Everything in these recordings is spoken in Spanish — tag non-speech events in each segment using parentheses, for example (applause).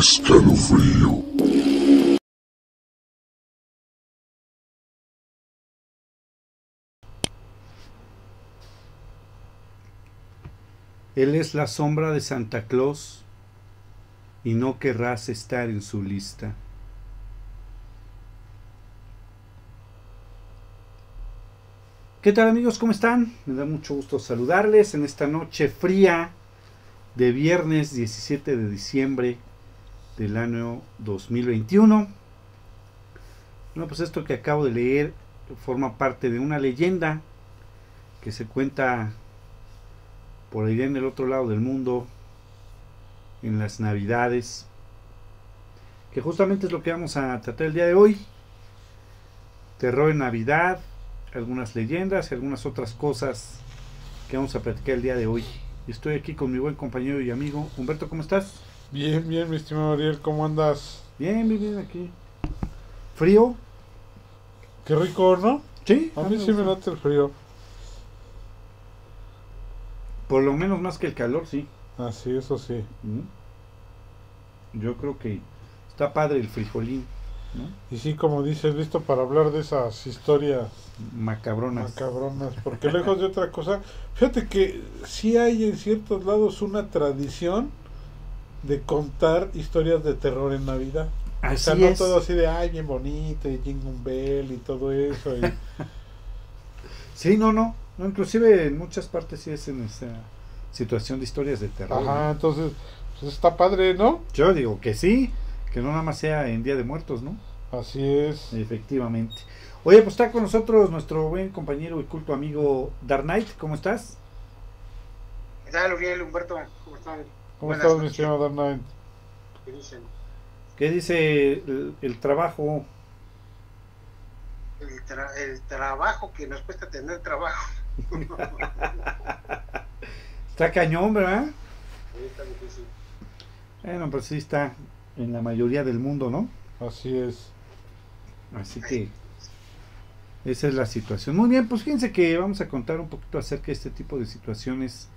Escalofrío. Él es la sombra de Santa Claus y no querrás estar en su lista. ¿Qué tal amigos? ¿Cómo están? Me da mucho gusto saludarles en esta noche fría de viernes 17 de diciembre del año 2021. Bueno, pues esto que acabo de leer forma parte de una leyenda que se cuenta por allá en el otro lado del mundo, en las navidades, que justamente es lo que vamos a tratar el día de hoy. Terror en Navidad, algunas leyendas y algunas otras cosas que vamos a platicar el día de hoy. Estoy aquí con mi buen compañero y amigo Humberto, ¿cómo estás? Bien, bien, mi estimado Ariel, ¿cómo andas? Bien, bien, bien aquí. ¿Frío? Qué rico, ¿no? Sí. A mí sí me late el frío. Por lo menos más que el calor, sí. Ah, sí, eso sí. Mm. Yo creo que está padre el frijolín. ¿no? Y sí, como dices, listo para hablar de esas historias Macabronas. macabronas. Porque lejos de otra cosa, fíjate que sí hay en ciertos lados una tradición de contar historias de terror en Navidad. Así o sea, no es. todo así de, ay, bien bonito, y Jingle Bell y todo eso. y- (laughs) Sí, no, no. No, inclusive en muchas partes sí es en esa situación de historias de terror. Ajá, ¿no? entonces, pues está padre, ¿no? Yo digo que sí, que no nada más sea en Día de Muertos, ¿no? Así es. Efectivamente. Oye, pues está con nosotros nuestro buen compañero y culto amigo Dark Knight. ¿Cómo estás? ¿Qué tal, Uriel, Humberto? ¿Cómo están? ¿Cómo Buenas estás, mi estimado Dark Knight? ¿Qué dicen? ¿Qué dice el, el trabajo? El, tra- el trabajo que nos cuesta tener trabajo. (laughs) Está cañón, ¿verdad? Ahí está difícil. Bueno, pues sí está en la mayoría del mundo, ¿no? Así es. Así que esa es la situación. Muy bien, pues fíjense que vamos a contar un poquito acerca de este tipo de situaciones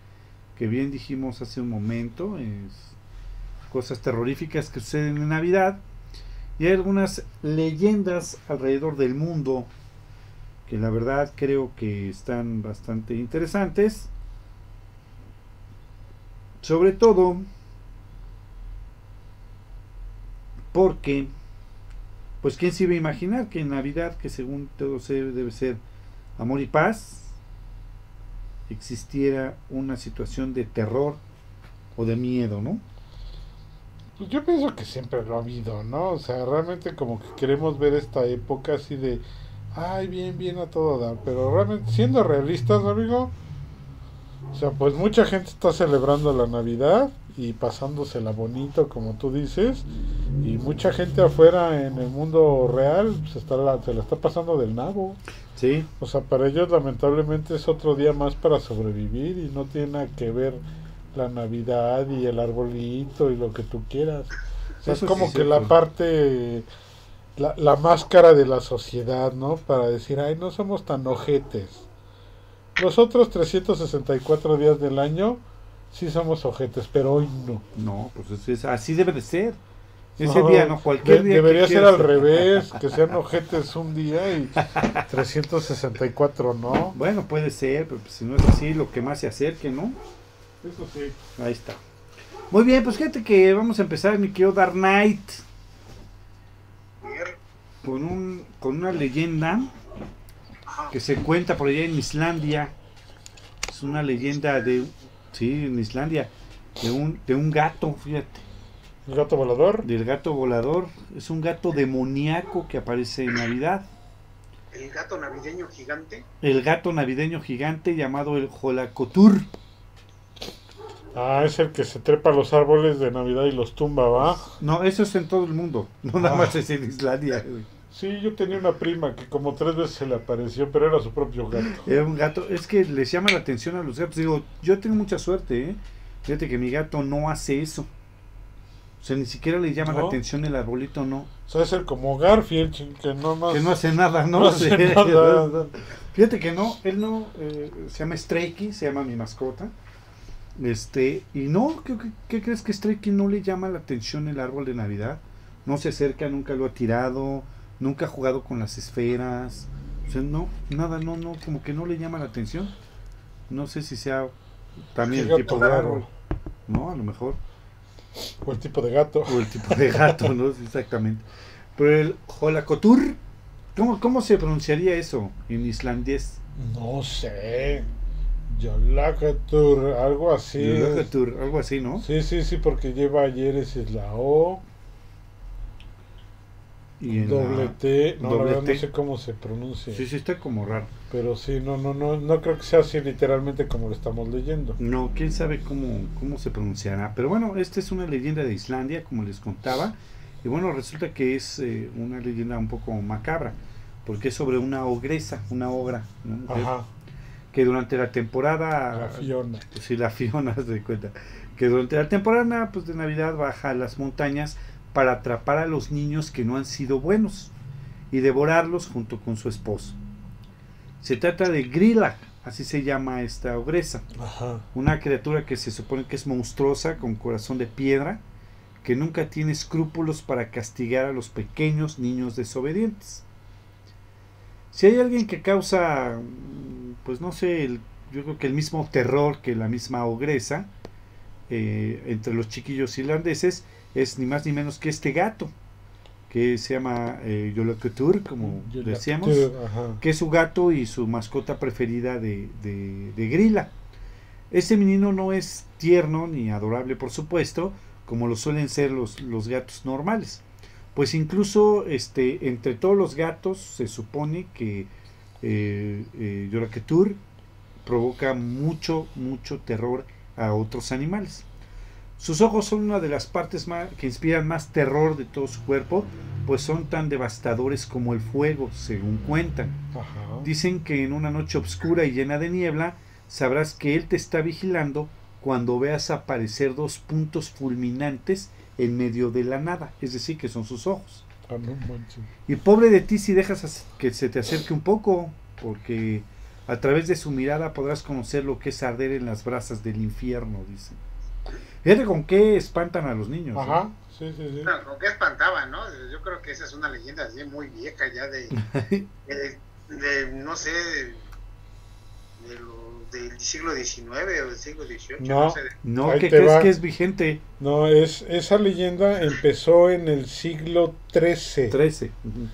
que bien dijimos hace un momento, es cosas terroríficas que suceden en Navidad y hay algunas leyendas alrededor del mundo que la verdad creo que están bastante interesantes. Sobre todo porque pues quién se iba a imaginar que en Navidad, que según todo se debe ser amor y paz, existiera una situación de terror o de miedo, ¿no? Pues yo pienso que siempre lo ha habido, ¿no? O sea, realmente como que queremos ver esta época así de, ay, bien, bien a todo dar, pero realmente siendo realistas, amigo, o sea, pues mucha gente está celebrando la Navidad y pasándosela bonito, como tú dices, y mucha gente afuera en el mundo real se, está la, se la está pasando del nabo. Sí, O sea, para ellos lamentablemente es otro día más para sobrevivir y no tiene nada que ver la Navidad y el arbolito y lo que tú quieras. O sea, Eso es como sí que la parte, la, la máscara de la sociedad, ¿no? Para decir, ay, no somos tan ojetes. Los otros 364 días del año sí somos ojetes, pero hoy no. no, pues es- es- así debe de ser. Ese No, día, no, cualquier de- día. que Debería ser al revés, que sean ojetes un día y (laughs) 364 no. Bueno, puede ser, pero pues si no es así, lo que más se acerque, ¿no? Eso sí. Ahí está. Muy bien, pues fíjate que vamos a empezar, mi querido Dark Knight, con, un, con una leyenda. Que se cuenta por allá en Islandia. Es una leyenda de, sí, en Islandia, de un, de un gato, fíjate, El gato volador. del gato volador. Es un gato demoníaco que aparece en Navidad. El gato navideño gigante. El gato navideño gigante llamado el Jolakotur. Ah, es el que se trepa a los árboles de Navidad y los tumba, ¿va? No, eso es en todo el mundo, no nada Ah. más es en Islandia. güey. Sí, yo tenía una prima que como tres veces se le apareció, pero era su propio gato. (laughs) Era un gato, es que les llama la atención a los gatos. Digo, yo tengo mucha suerte, ¿eh? Fíjate que mi gato no hace eso. O sea, ni siquiera le llama la atención el arbolito, no. O sea, es el como Garfield, que no más... Que no hace nada, ¿no? (laughs) no hace (laughs) nada. Fíjate que no, él no, eh, se llama Strakey, se llama mi mascota. Este, y no, ¿qué, qué- qué crees que King no le llama la atención el árbol de Navidad? No se acerca, nunca lo ha tirado, nunca ha jugado con las esferas. O sea, no, nada, no, no, como que no le llama la atención. No sé si sea también el tipo de árbol, ¿no? A lo mejor. O el tipo de gato. O el tipo de gato, ¿no? Exactamente. Pero el Jolakotur, ¿cómo, ¿cómo se pronunciaría eso en islandés? No sé. Yolakatur, algo así. Jolakotur, algo así, ¿no? Sí, sí, sí, porque lleva ayeres es la O, Y en doble la- T, no, la doble verdad T. no sé cómo se pronuncia. Sí, sí, está como raro. Pero sí, no, no, no, no creo que sea así literalmente como lo estamos leyendo. No, quién sabe cómo, cómo se pronunciará. Pero bueno, esta es una leyenda de Islandia, como les contaba. Y bueno, resulta que es eh, una leyenda un poco macabra, porque es sobre una ogresa, una ogra, ¿no? Ajá, que durante la temporada... la Fiona. Sí, la Fiona, (laughs) de cuenta. Que durante la temporada pues, de Navidad baja a las montañas para atrapar a los niños que no han sido buenos y devorarlos junto con su esposo. Se trata de Grilla, así se llama esta ogresa. Ajá. Una criatura que se supone que es monstruosa, con corazón de piedra, que nunca tiene escrúpulos para castigar a los pequeños niños desobedientes. Si hay alguien que causa, mm, pues no sé, el- yo creo que el mismo terror que la misma ogresa eh, entre los chiquillos irlandeses, es ni más ni menos que este gato, que se llama eh, Yolokutur, como decíamos Ajá. que es su gato y su mascota preferida de, de, de Grilla. Ese menino no es tierno ni adorable, por supuesto, como lo suelen ser los, los gatos normales. Pues incluso este, entre todos los gatos se supone que eh, eh, provoca mucho, mucho terror a otros animales. Sus ojos son una de las partes más, que inspiran más terror de todo su cuerpo, pues son tan devastadores como el fuego, según cuentan. Ajá. Dicen que en una noche oscura y llena de niebla sabrás que Él te está vigilando cuando veas aparecer dos puntos fulminantes en medio de la nada, es decir, que son sus ojos. Ah, no. Y pobre de ti si dejas as- que se te acerque un poco, porque a través de su mirada podrás conocer lo que es arder en las brasas del infierno, dicen. Fíjate con qué espantan a los niños. ¿eh? Ajá, sí, sí, sí. No, con qué espantaba, ¿no? Yo creo que esa es una leyenda así muy vieja ya de, (laughs) de, de, no sé, de lo- del siglo XIX o del siglo XVIII, No. no, sé. No, ¿qué crees va. que es vigente? No, es, esa leyenda empezó en el siglo XIII. 13. Ujú.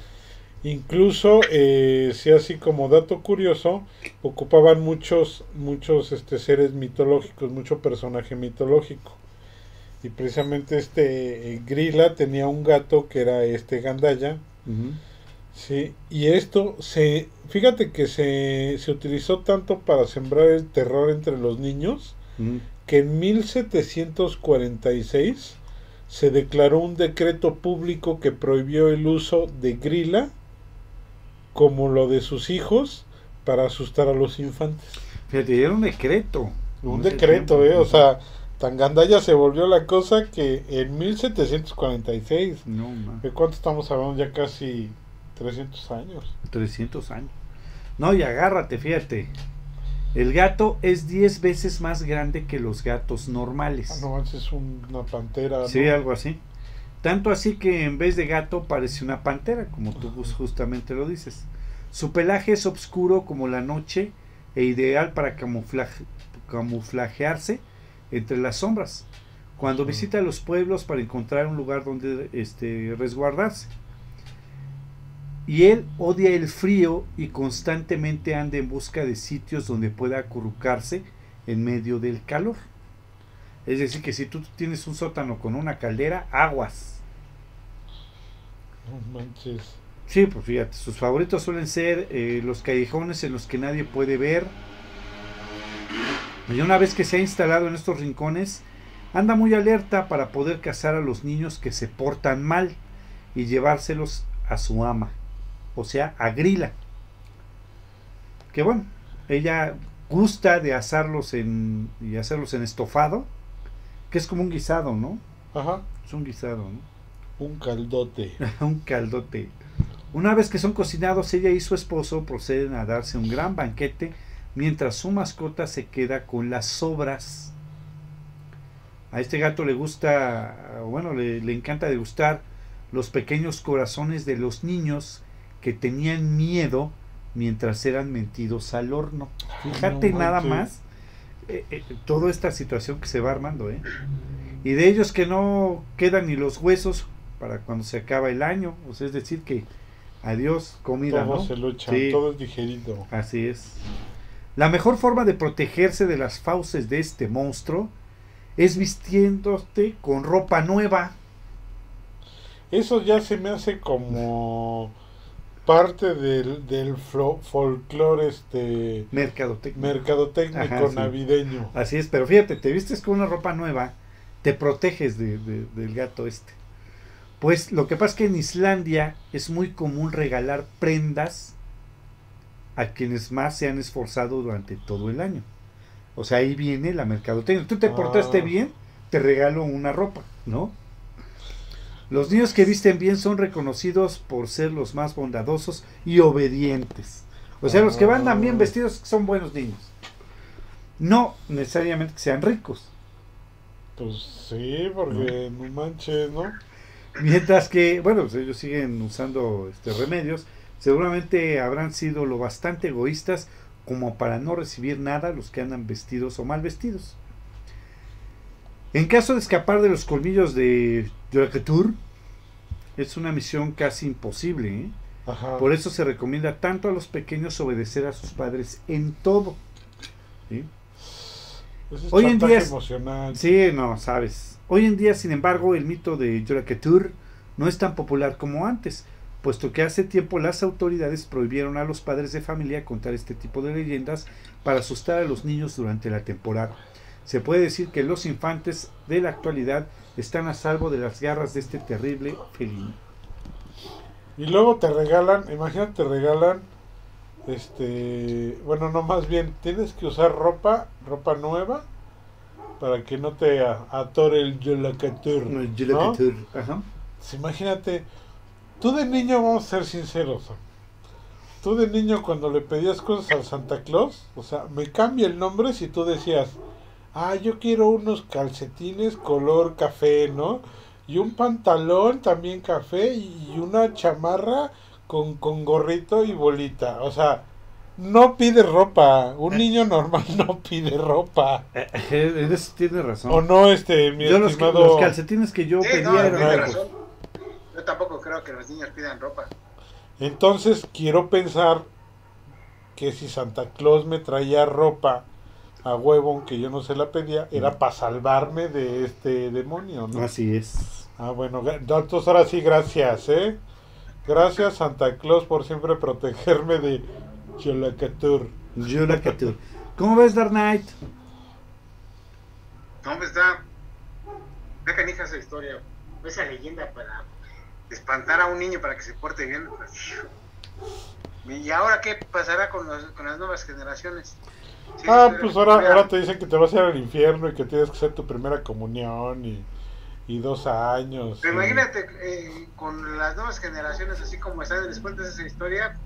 Incluso, eh, sí, así como dato curioso, ocupaban muchos, muchos este, seres mitológicos, mucho personaje mitológico. Y precisamente este eh, Grilla tenía un gato que era este Gandaya, sí, y esto se, fíjate que se, se utilizó tanto para sembrar el terror entre los niños, Ujú. que en 1746 se declaró un decreto público que prohibió el uso de grila como lo de sus hijos para asustar a los infantes. Fíjate, era un decreto. Un decreto, tiempo. ¿eh? O sea, tan gandalla se volvió la cosa que en 1746, No, ma, ¿de cuánto estamos hablando? Ya casi 300 años. 300 años. No, y agárrate, fíjate. El gato es 10 veces más grande que los gatos normales. Ah, no, es un- una pantera. Sí, ¿no? algo así. Tanto así que en vez de gato parece una pantera, como tú justamente lo dices. Su pelaje es oscuro como la noche e ideal para camuflaje- camuflajearse entre las sombras. Cuando visita los pueblos para encontrar un lugar donde este, resguardarse. Y él odia el frío y constantemente anda en busca de sitios donde pueda acurrucarse en medio del calor. Es decir, que si tú tienes un sótano con una caldera, aguas. No manches. Sí, pues fíjate, sus favoritos suelen ser eh, los callejones en los que nadie puede ver. Y una vez que se ha instalado en estos rincones, anda muy alerta para poder cazar a los niños que se portan mal y llevárselos a su ama, o sea, a Grila. Que bueno, ella gusta de asarlos en y hacerlos en estofado, que es como un guisado, ¿no? Ajá, Es un guisado, ¿no? un caldote. (laughs) un caldote. Una vez que son cocinados, ella y su esposo proceden a darse un gran banquete mientras su mascota se queda con las sobras A este gato le gusta, bueno, le, le encanta degustar los pequeños corazones de los niños que tenían miedo mientras eran mentidos al horno. Fíjate no nada más eh, eh, toda esta situación que se va armando, ¿eh? Y de ellos que no quedan ni los huesos para cuando se acaba el año, o sea, es decir que adiós comida, Todo ¿no? se lo echan, Sí. todo es digerido. Así es. La mejor forma de protegerse de las fauces de este monstruo es vistiéndote con ropa nueva. Eso ya se me hace como parte del, del folclore este mercadotécnico Ajá, sí. navideño. Así es, pero fíjate, te vistes con una ropa nueva, te proteges de- de- del gato este. Pues lo que pasa es que en Islandia es muy común regalar prendas a quienes más se han esforzado durante todo el año. O sea, ahí viene la mercadotecnia. Tú te portaste Ah. bien, te regalo una ropa, ¿no? Los niños que visten bien son reconocidos por ser los más bondadosos y obedientes. O sea, los que van tan bien Ah. vestidos son buenos niños. No necesariamente que sean ricos. Pues sí, porque no manches, ¿no? Mientras que, bueno, pues ellos siguen usando este, remedios. Seguramente habrán sido lo bastante egoístas como para no recibir nada los que andan vestidos o mal vestidos. En caso de escapar de los colmillos de Joraketur, es una misión casi imposible. ¿eh? Por eso se recomienda tanto a los pequeños obedecer a sus padres en todo. ¿sí? Es hoy en día emocional. Sí, no, sabes. Hoy en día, sin embargo, el mito de Joraketur no es tan popular como antes, puesto que hace tiempo las autoridades prohibieron a los padres de familia contar este tipo de leyendas para asustar a los niños durante la temporada. Se puede decir que los infantes de la actualidad están a salvo de las garras de este terrible felino. Y luego te regalan, imagínate, te regalan, este, bueno, no, más bien, tienes que usar ropa, ropa nueva, para que no te atore el Yolacatur. El ¿no? Ajá. Pues imagínate, tú de niño, vamos a ser sinceros, ¿no? tú de niño cuando le pedías cosas al Santa Claus, o sea, me cambia el nombre si tú decías, ah, yo quiero unos calcetines color café, ¿no? Y un pantalón también café y una chamarra con, con gorrito y bolita. O sea, no pide ropa. Un niño normal (laughs) no pide ropa. Eh, eh, en eso tienes razón. O no, este, mi Yo los, estimado... los calcetines que yo Sí, pedía no, eran. Yo tampoco creo que los niños pidan ropa. Entonces quiero pensar que si Santa Claus me traía ropa a huevo, aunque yo no se la pedía, era para salvarme de este demonio, ¿no? Así es. Ah, bueno, entonces ahora sí, gracias, ¿eh? Gracias Santa Claus por siempre protegerme de Cholacatur. Joraketur. ¿Cómo ves, Dark Knight? Pues está. Está canija esa historia. Esa leyenda para espantar a un niño para que se porte bien. pues, ¿Y ahora qué pasará con, los- con las nuevas generaciones? Sí, Ah, pues ahora, ahora te dicen que te vas a ir al infierno y que tienes que hacer tu primera comunión y, y dos años. Pero y- imagínate, eh, con las nuevas generaciones, así como están, les cuentas esa historia,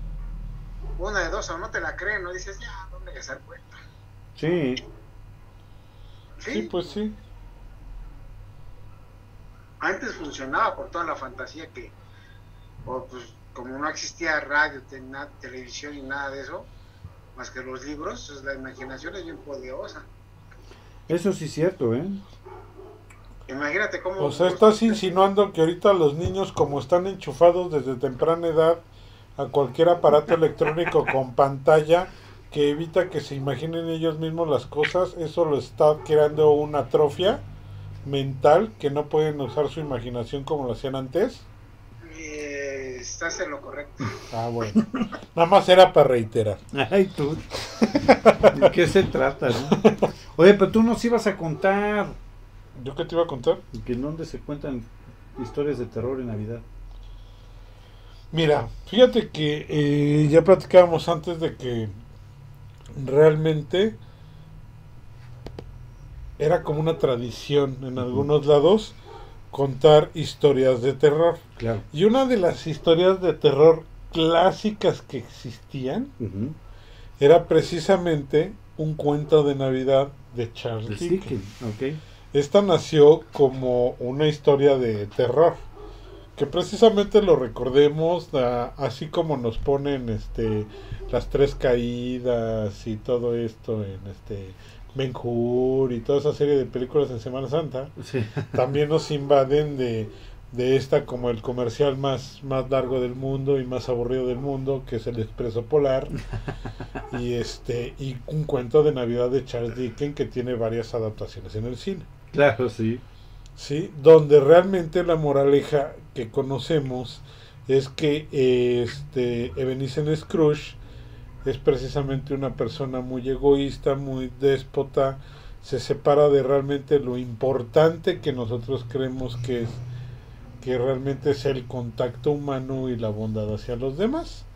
una de dos, o no te la creen, no dices, ya, ¿dónde que se dar cuenta? Sí. Sí, Sí, pues sí. Antes funcionaba por toda la fantasía que, o, pues, como no existía radio, te- na- televisión y nada de eso, más que los libros, pues, la imaginación es bien poderosa. Eso sí es cierto, ¿eh? Imagínate cómo... O sea, estás insinuando que ahorita los niños, como están enchufados desde temprana edad a cualquier aparato electrónico (laughs) con pantalla que evita que se imaginen ellos mismos las cosas, eso lo está creando una atrofia mental que no pueden usar su imaginación como lo hacían antes. Eh, estás en lo correcto. Ah, bueno. Nada más era para reiterar. (laughs) Ay, tú. ¿De qué se trata, no? Oye, pero tú nos ibas a contar ¿Yo qué te iba a contar? que en dónde se cuentan historias de terror en Navidad. Mira, fíjate que eh, ya platicábamos antes de que realmente era como una tradición en algunos lados contar historias de terror. Claro. Y una de las historias de terror clásicas que existían era precisamente un cuento de Navidad de Charles Dickens. Dickens, ok. esta nació como una historia de terror. Que precisamente lo recordemos así como nos ponen este las tres caídas y todo esto en este Ben Hur y toda esa serie de películas en Semana Santa. (laughs) También nos invaden de de esta como el comercial más, más largo del mundo y más aburrido del mundo, que es el Expreso Polar, (laughs) y este y un cuento de Navidad de Charles Dickens que tiene varias adaptaciones en el cine. Claro, sí. Sí, donde realmente la moraleja que conocemos es que este Ebenezer Scrooge es precisamente una persona muy egoísta, muy déspota, se separa de realmente lo importante que nosotros creemos que es que realmente es el contacto humano y la bondad hacia los demás.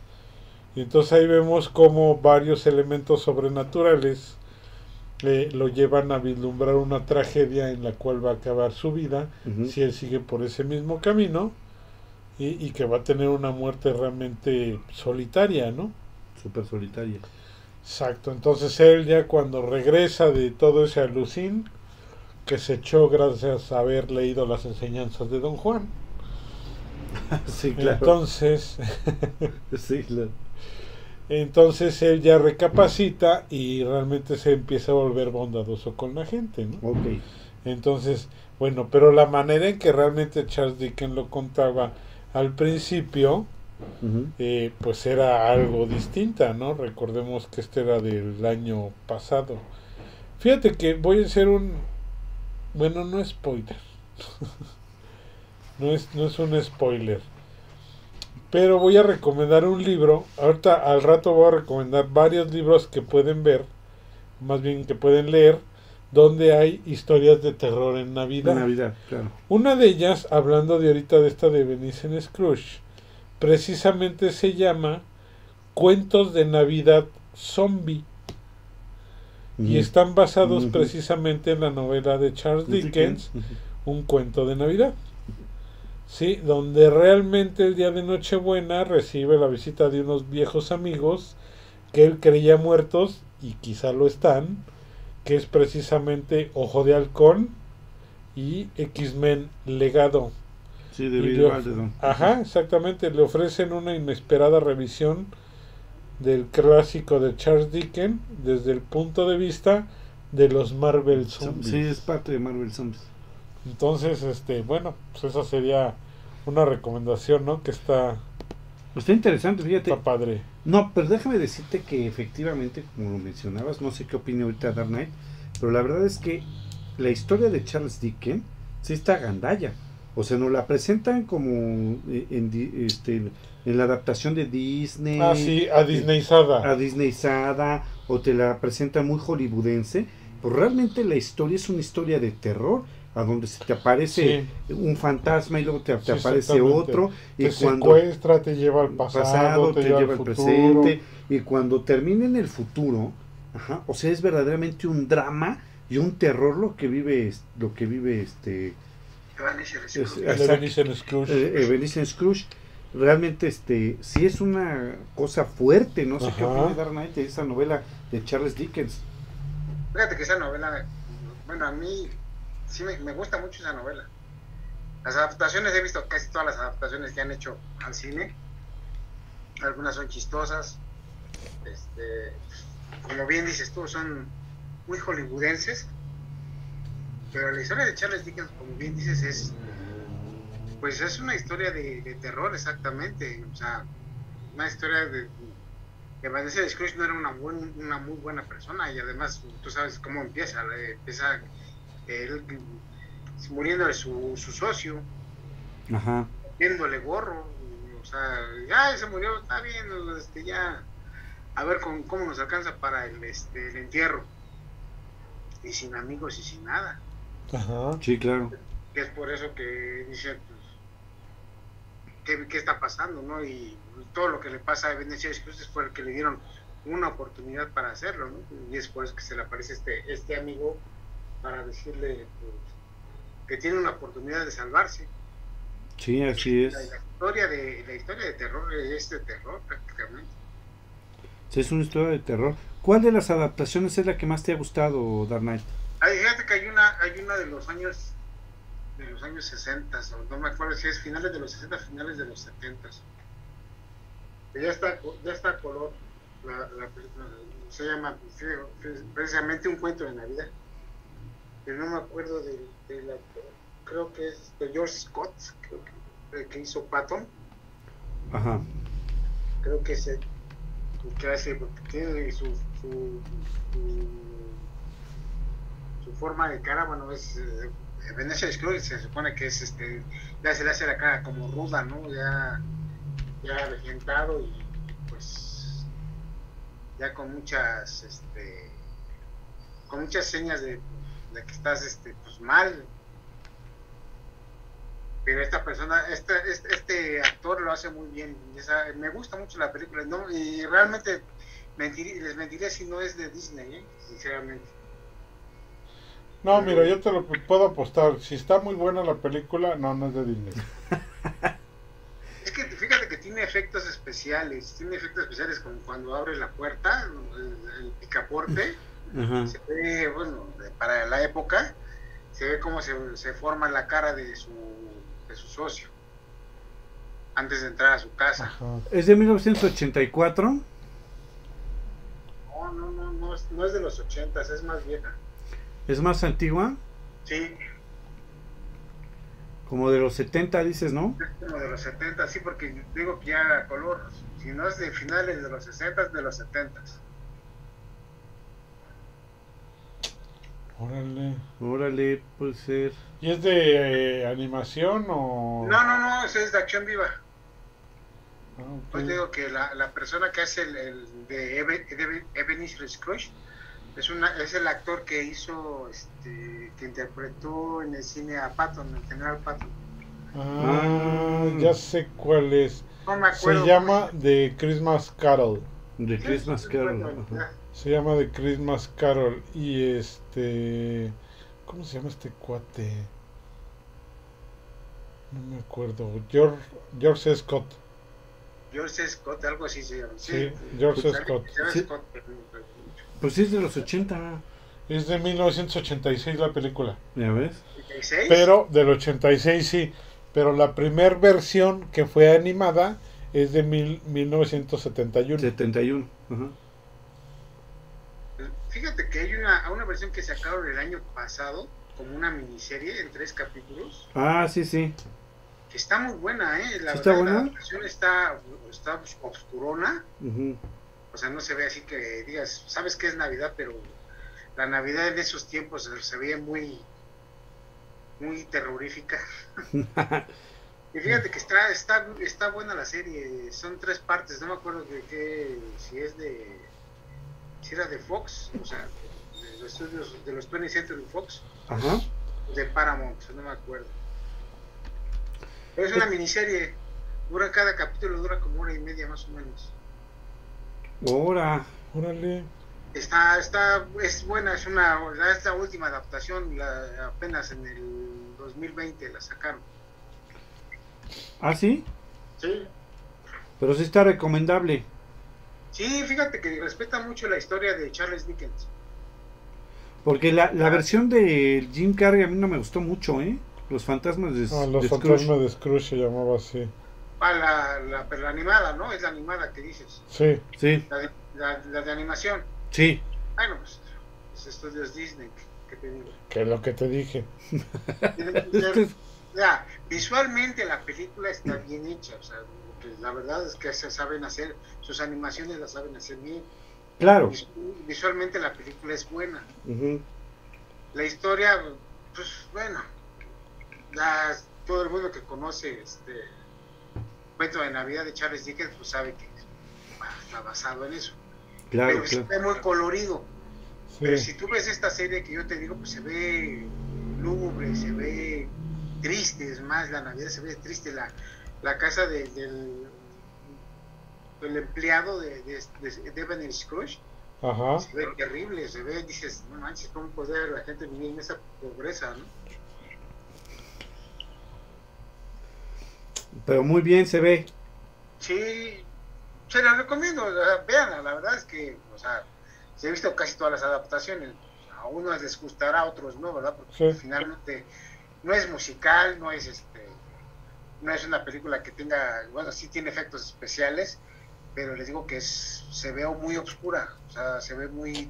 Y entonces ahí vemos como varios elementos sobrenaturales eh, lo llevan a vislumbrar una tragedia en la cual va a acabar su vida si él sigue por ese mismo camino y, y, que va a tener una muerte realmente solitaria, ¿no? Súper solitaria. Exacto, entonces él ya cuando regresa de todo ese alucín, que se echó gracias a haber leído las enseñanzas de Don Juan. (laughs) sí, claro. Entonces, (laughs) sí, claro. entonces él ya recapacita y realmente se empieza a volver bondadoso con la gente, ¿no? Ok. Entonces, bueno, pero la manera en que realmente Charles Dickens lo contaba al principio, eh, pues era algo distinta, ¿no? Recordemos que este era del año pasado. Fíjate que voy a hacer un, bueno, no spoiler. (laughs) no, es, no es un spoiler. Pero voy a recomendar un libro. Ahorita al rato voy a recomendar varios libros que pueden ver. Más bien que pueden leer. Donde hay historias de terror en Navidad. Navidad, claro. Una de ellas, hablando de ahorita de esta de Benicio Scrooge, precisamente se llama Cuentos de Navidad Zombie. Y están basados precisamente en la novela de Charles Dickens, Un cuento de Navidad. Sí, donde realmente el día de Nochebuena recibe la visita de unos viejos amigos que él creía muertos y quizá lo están, que es precisamente Ojo de Halcón y X-Men Legado. Sí, de Ajá, exactamente, le ofrecen una inesperada revisión del clásico de Charles Dickens desde el punto de vista de los Marvel Zombies. Sí, es parte de Marvel Zombies. Entonces, este, bueno, pues esa sería una recomendación, ¿no? Que está está interesante, fíjate. Está padre. No, pero déjame decirte que efectivamente, como lo mencionabas, no sé qué opina ahorita Dark Knight, pero la verdad es que la historia de Charles Dickens sí está gandalla. O sea, nos la presentan como eh, en, este, en la adaptación de Disney. Ah, sí, a Disneyzada. A Disneyzada, o te la presentan muy hollywoodense. Pues realmente la historia es una historia de terror, a donde se te aparece un fantasma y luego te, aparece otro. Y te cuando secuestra, te lleva al pasado, te, lleva, al presente. Y cuando termine en el futuro, ajá, o sea, es verdaderamente un drama y un terror lo que vive, lo que vive este. Ebenezer Scrooge. Eh, Scrooge realmente este sí es una cosa fuerte, no sé qué opina dar de esa novela de Charles Dickens. Fíjate que esa novela, bueno, a mí sí me, gusta mucho esa novela. Las adaptaciones, he visto casi todas las adaptaciones que han hecho al cine. Algunas son chistosas. Este, como bien dices tú, son muy hollywoodenses. Pero la historia de Charles Dickens, como bien dices, es pues es una historia de, terror, exactamente. O sea, una historia de que de Scrooge no era una, una muy buena persona y además tú sabes cómo empieza. Empieza él muriendo de su, su socio, Ajá. viéndole gorro. O sea, ya se murió, está bien, este, ya a ver con, cómo nos alcanza para el, este, el entierro. Y sin amigos y sin nada. Ajá. Sí, claro. Que es por eso que dice, qué, está pasando, ¿no? Y todo lo que le pasa a Venecia Cruces fue el que le dieron una oportunidad para hacerlo, ¿no? Y es por eso que se le aparece este, este amigo para decirle pues, que tiene una oportunidad de salvarse. Sí, así es. La, historia de la historia de terror es de terror prácticamente. Sí, es una historia de terror. ¿Cuál de las adaptaciones es la que más te ha gustado, Dark Knight? Fíjate que hay una, hay una de los años de los años 60, o no me acuerdo si es finales de los 60, finales de los 70. Ya está, ya está a color. La, se llama precisamente un cuento de Navidad. Pero no me acuerdo de, de la, creo que es de George Scott, creo que, el que hizo Patton. Ajá. Creo que es el que hace, porque tiene su, su, su, su forma de cara, bueno, es eh, Venecia Scrooge se supone que es este, ya se le hace la cara como ruda, ¿no? Ya, ya avejentado y pues ya con muchas, este, con muchas señas de, que estás, este, pues mal. Pero esta persona, este, este, este actor lo hace muy bien. Me gusta mucho la película, ¿no? Y realmente les mentiría si no es de Disney, ¿eh? sinceramente. No, mira, yo te lo puedo apostar. Si está muy buena la película, no, no es de Disney. (laughs) Es que fíjate que tiene efectos especiales. Tiene efectos especiales como cuando abre la puerta, el, el picaporte. Se ve, bueno, para la época, se ve cómo se, se forma la cara de su, de su socio antes de entrar a su casa. Ajá. Es de 1984. No, no, no, no es, no es de los ochentas, es más vieja. Es más antigua. Sí, Como de los 70, dices, ¿no? es como de los 70, sí, porque digo que ya a color, si no es de finales de los 60, es de los 70. Órale. Órale, puede ser. ¿Y es de eh, animación o...? No, no, no, eso es de acción viva. Ah. Pues digo que la, la persona que hace el, el de Eben- de Ebenezer Scrooge es, una, es el actor que hizo, este, que interpretó en el cine a Patton, el general Patton. Ah, ya sé cuál es. No me Se acuerdo. llama The Christmas Carol. De Sí, Christmas sí, Carol. Se llama The Christmas Carol. Y este... ¿Cómo se llama este cuate? No me acuerdo. George, George Scott. George Scott, algo así se llama. Sí, George Pues, Scott. George Sí. Pues sí, es de los 80. Es de 1986 la película. ¿Ya ves? 86. Pero del 86 sí. Pero la primer versión que fue animada es de mil, 1971. 71. Ajá. Fíjate que hay una, una versión que sacaron el año pasado, como una miniserie en tres capítulos, Ah, sí, sí. que está muy buena, ¿eh? La ¿Sí está verdad, buena? La versión está, está obscurona, Ujú. O sea, no se ve así que digas, sabes que es Navidad, pero la Navidad en esos tiempos se, veía muy, muy terrorífica. (laughs) y fíjate que está, está, está buena la serie, son tres partes, no me acuerdo de qué, si es de, si era de Fox, o sea, de los estudios, de los 20th Century Fox, Ajá. de Paramount, no me acuerdo. Pero es una miniserie, dura cada capítulo, dura como hora y media más o menos. Ahora. Órale. Está, está, es buena, es una, es la última adaptación, la- apenas en el 2020 la sacaron. Ah, sí. Sí. Pero sí está recomendable. Sí, fíjate que respeta mucho la historia de Charles Dickens. Porque la, la versión de Jim Carrey a mí no me gustó mucho, ¿eh? Los fantasmas de, Ah, los de Scrooge. fantasmas de Scrooge se llamaba así. Ah, la, la, pero la animada, ¿no? Es la animada que dices. Sí. Sí, La de, la, la de animación. sí. Bueno, pues, los estudios Disney, que te digo. Que es lo que te dije. (laughs) Ya, visualmente la película está bien hecha, o sea, porque la verdad es que se saben hacer, sus animaciones las saben hacer bien. Claro. Vis- Visualmente la película es buena. Ujú. La historia, pues bueno, todo el mundo que conoce este cuento de Navidad de Charles Dickens, pues sabe que está basado en eso. Claro, Pero se claro. ve muy colorido. Pero si tú ves esta serie que yo te digo, pues se ve lúgubre, se ve triste, es más, la Navidad se ve triste, la, la casa de- del, del empleado de, de, de, Scrooge Ajá. se ve terrible, se ve, dices, no manches, ¿cómo puede la gente vivir en esa pobreza, no? Pero muy bien se ve. Sí, se la recomiendo, o sea, véanla, la verdad es que, o sea, se he visto casi todas las adaptaciones, a unos les gustará, a otros no, ¿verdad? Porque Sí. finalmente no es musical, no es este, no es una película que tenga, bueno, sí tiene efectos especiales, pero les digo que es, se ve muy oscura, o sea, se ve muy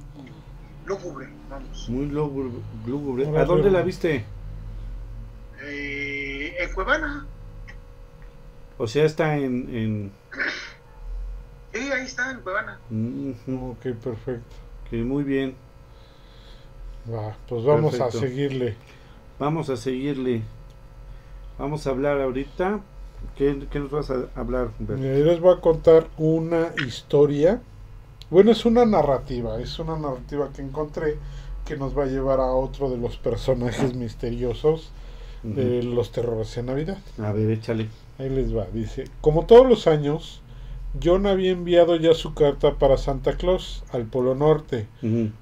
lúgubre, vamos. Muy lúgubre. ¿A dónde la viste? Eh, en Cuevana, O sea, está en... en... sí, ahí está, en Cuevana. Ujú, Ok, perfecto. que muy bien. Va, pues vamos Perfecto. a seguirle. Vamos a seguirle. Vamos a hablar ahorita. ¿Qué, qué nos vas a hablar, Humberto? Mira, yo les voy a contar una historia. Bueno, es una narrativa. Es una narrativa que encontré que nos va a llevar a otro de los personajes misteriosos de los terrores en Navidad. A ver, échale. Ahí les va, dice, como todos los años, John había enviado ya su carta para Santa Claus al Polo Norte,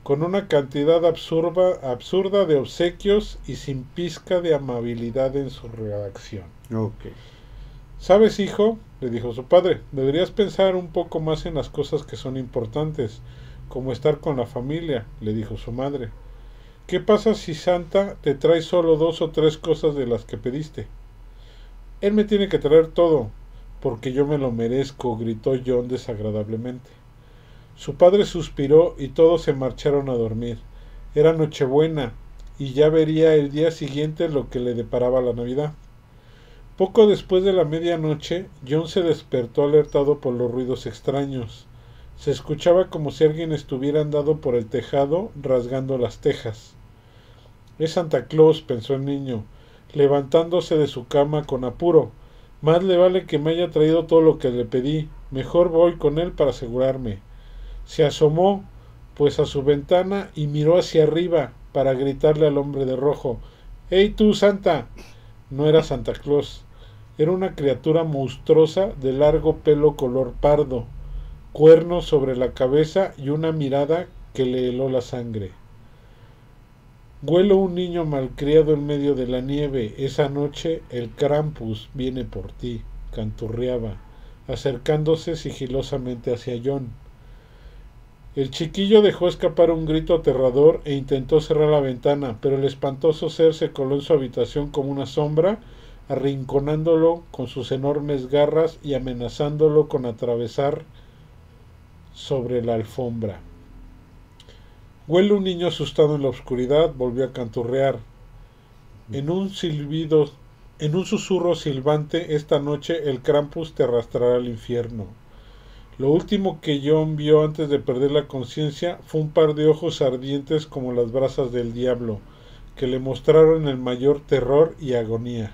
con una cantidad absurda, absurda de obsequios y sin pizca de amabilidad en su redacción. ¿Sabes, hijo? le dijo su padre, deberías pensar un poco más en las cosas que son importantes, como estar con la familia, le dijo su madre. ¿Qué pasa si Santa te trae solo dos o tres cosas de las que pediste? Él me tiene que traer todo, porque yo me lo merezco, gritó John desagradablemente. Su padre suspiró y todos se marcharon a dormir. Era Nochebuena, y ya vería el día siguiente lo que le deparaba la Navidad. Poco después de la medianoche, John se despertó alertado por los ruidos extraños. Se escuchaba como si alguien estuviera andando por el tejado rasgando las tejas. Es Santa Claus, pensó el niño, levantándose de su cama con apuro. Más le vale que me haya traído todo lo que le pedí. Mejor voy con él para asegurarme. Se asomó, pues, a su ventana y miró hacia arriba para gritarle al hombre de rojo ¡Hey tú, Santa! No era Santa Claus. Era una criatura monstruosa de largo pelo color pardo, cuernos sobre la cabeza y una mirada que le heló la sangre. Huelo un niño malcriado en medio de la nieve. Esa noche el Krampus viene por ti, canturreaba, acercándose sigilosamente hacia John. El chiquillo dejó escapar un grito aterrador e intentó cerrar la ventana, pero el espantoso ser se coló en su habitación como una sombra, arrinconándolo con sus enormes garras y amenazándolo con atravesar sobre la alfombra. Huele un niño asustado en la oscuridad, volvió a canturrear. En un silbido, en un susurro silbante, esta noche el Krampus te arrastrará al infierno. Lo último que John vio antes de perder la conciencia fue un par de ojos ardientes como las brasas del diablo, que le mostraron el mayor terror y agonía.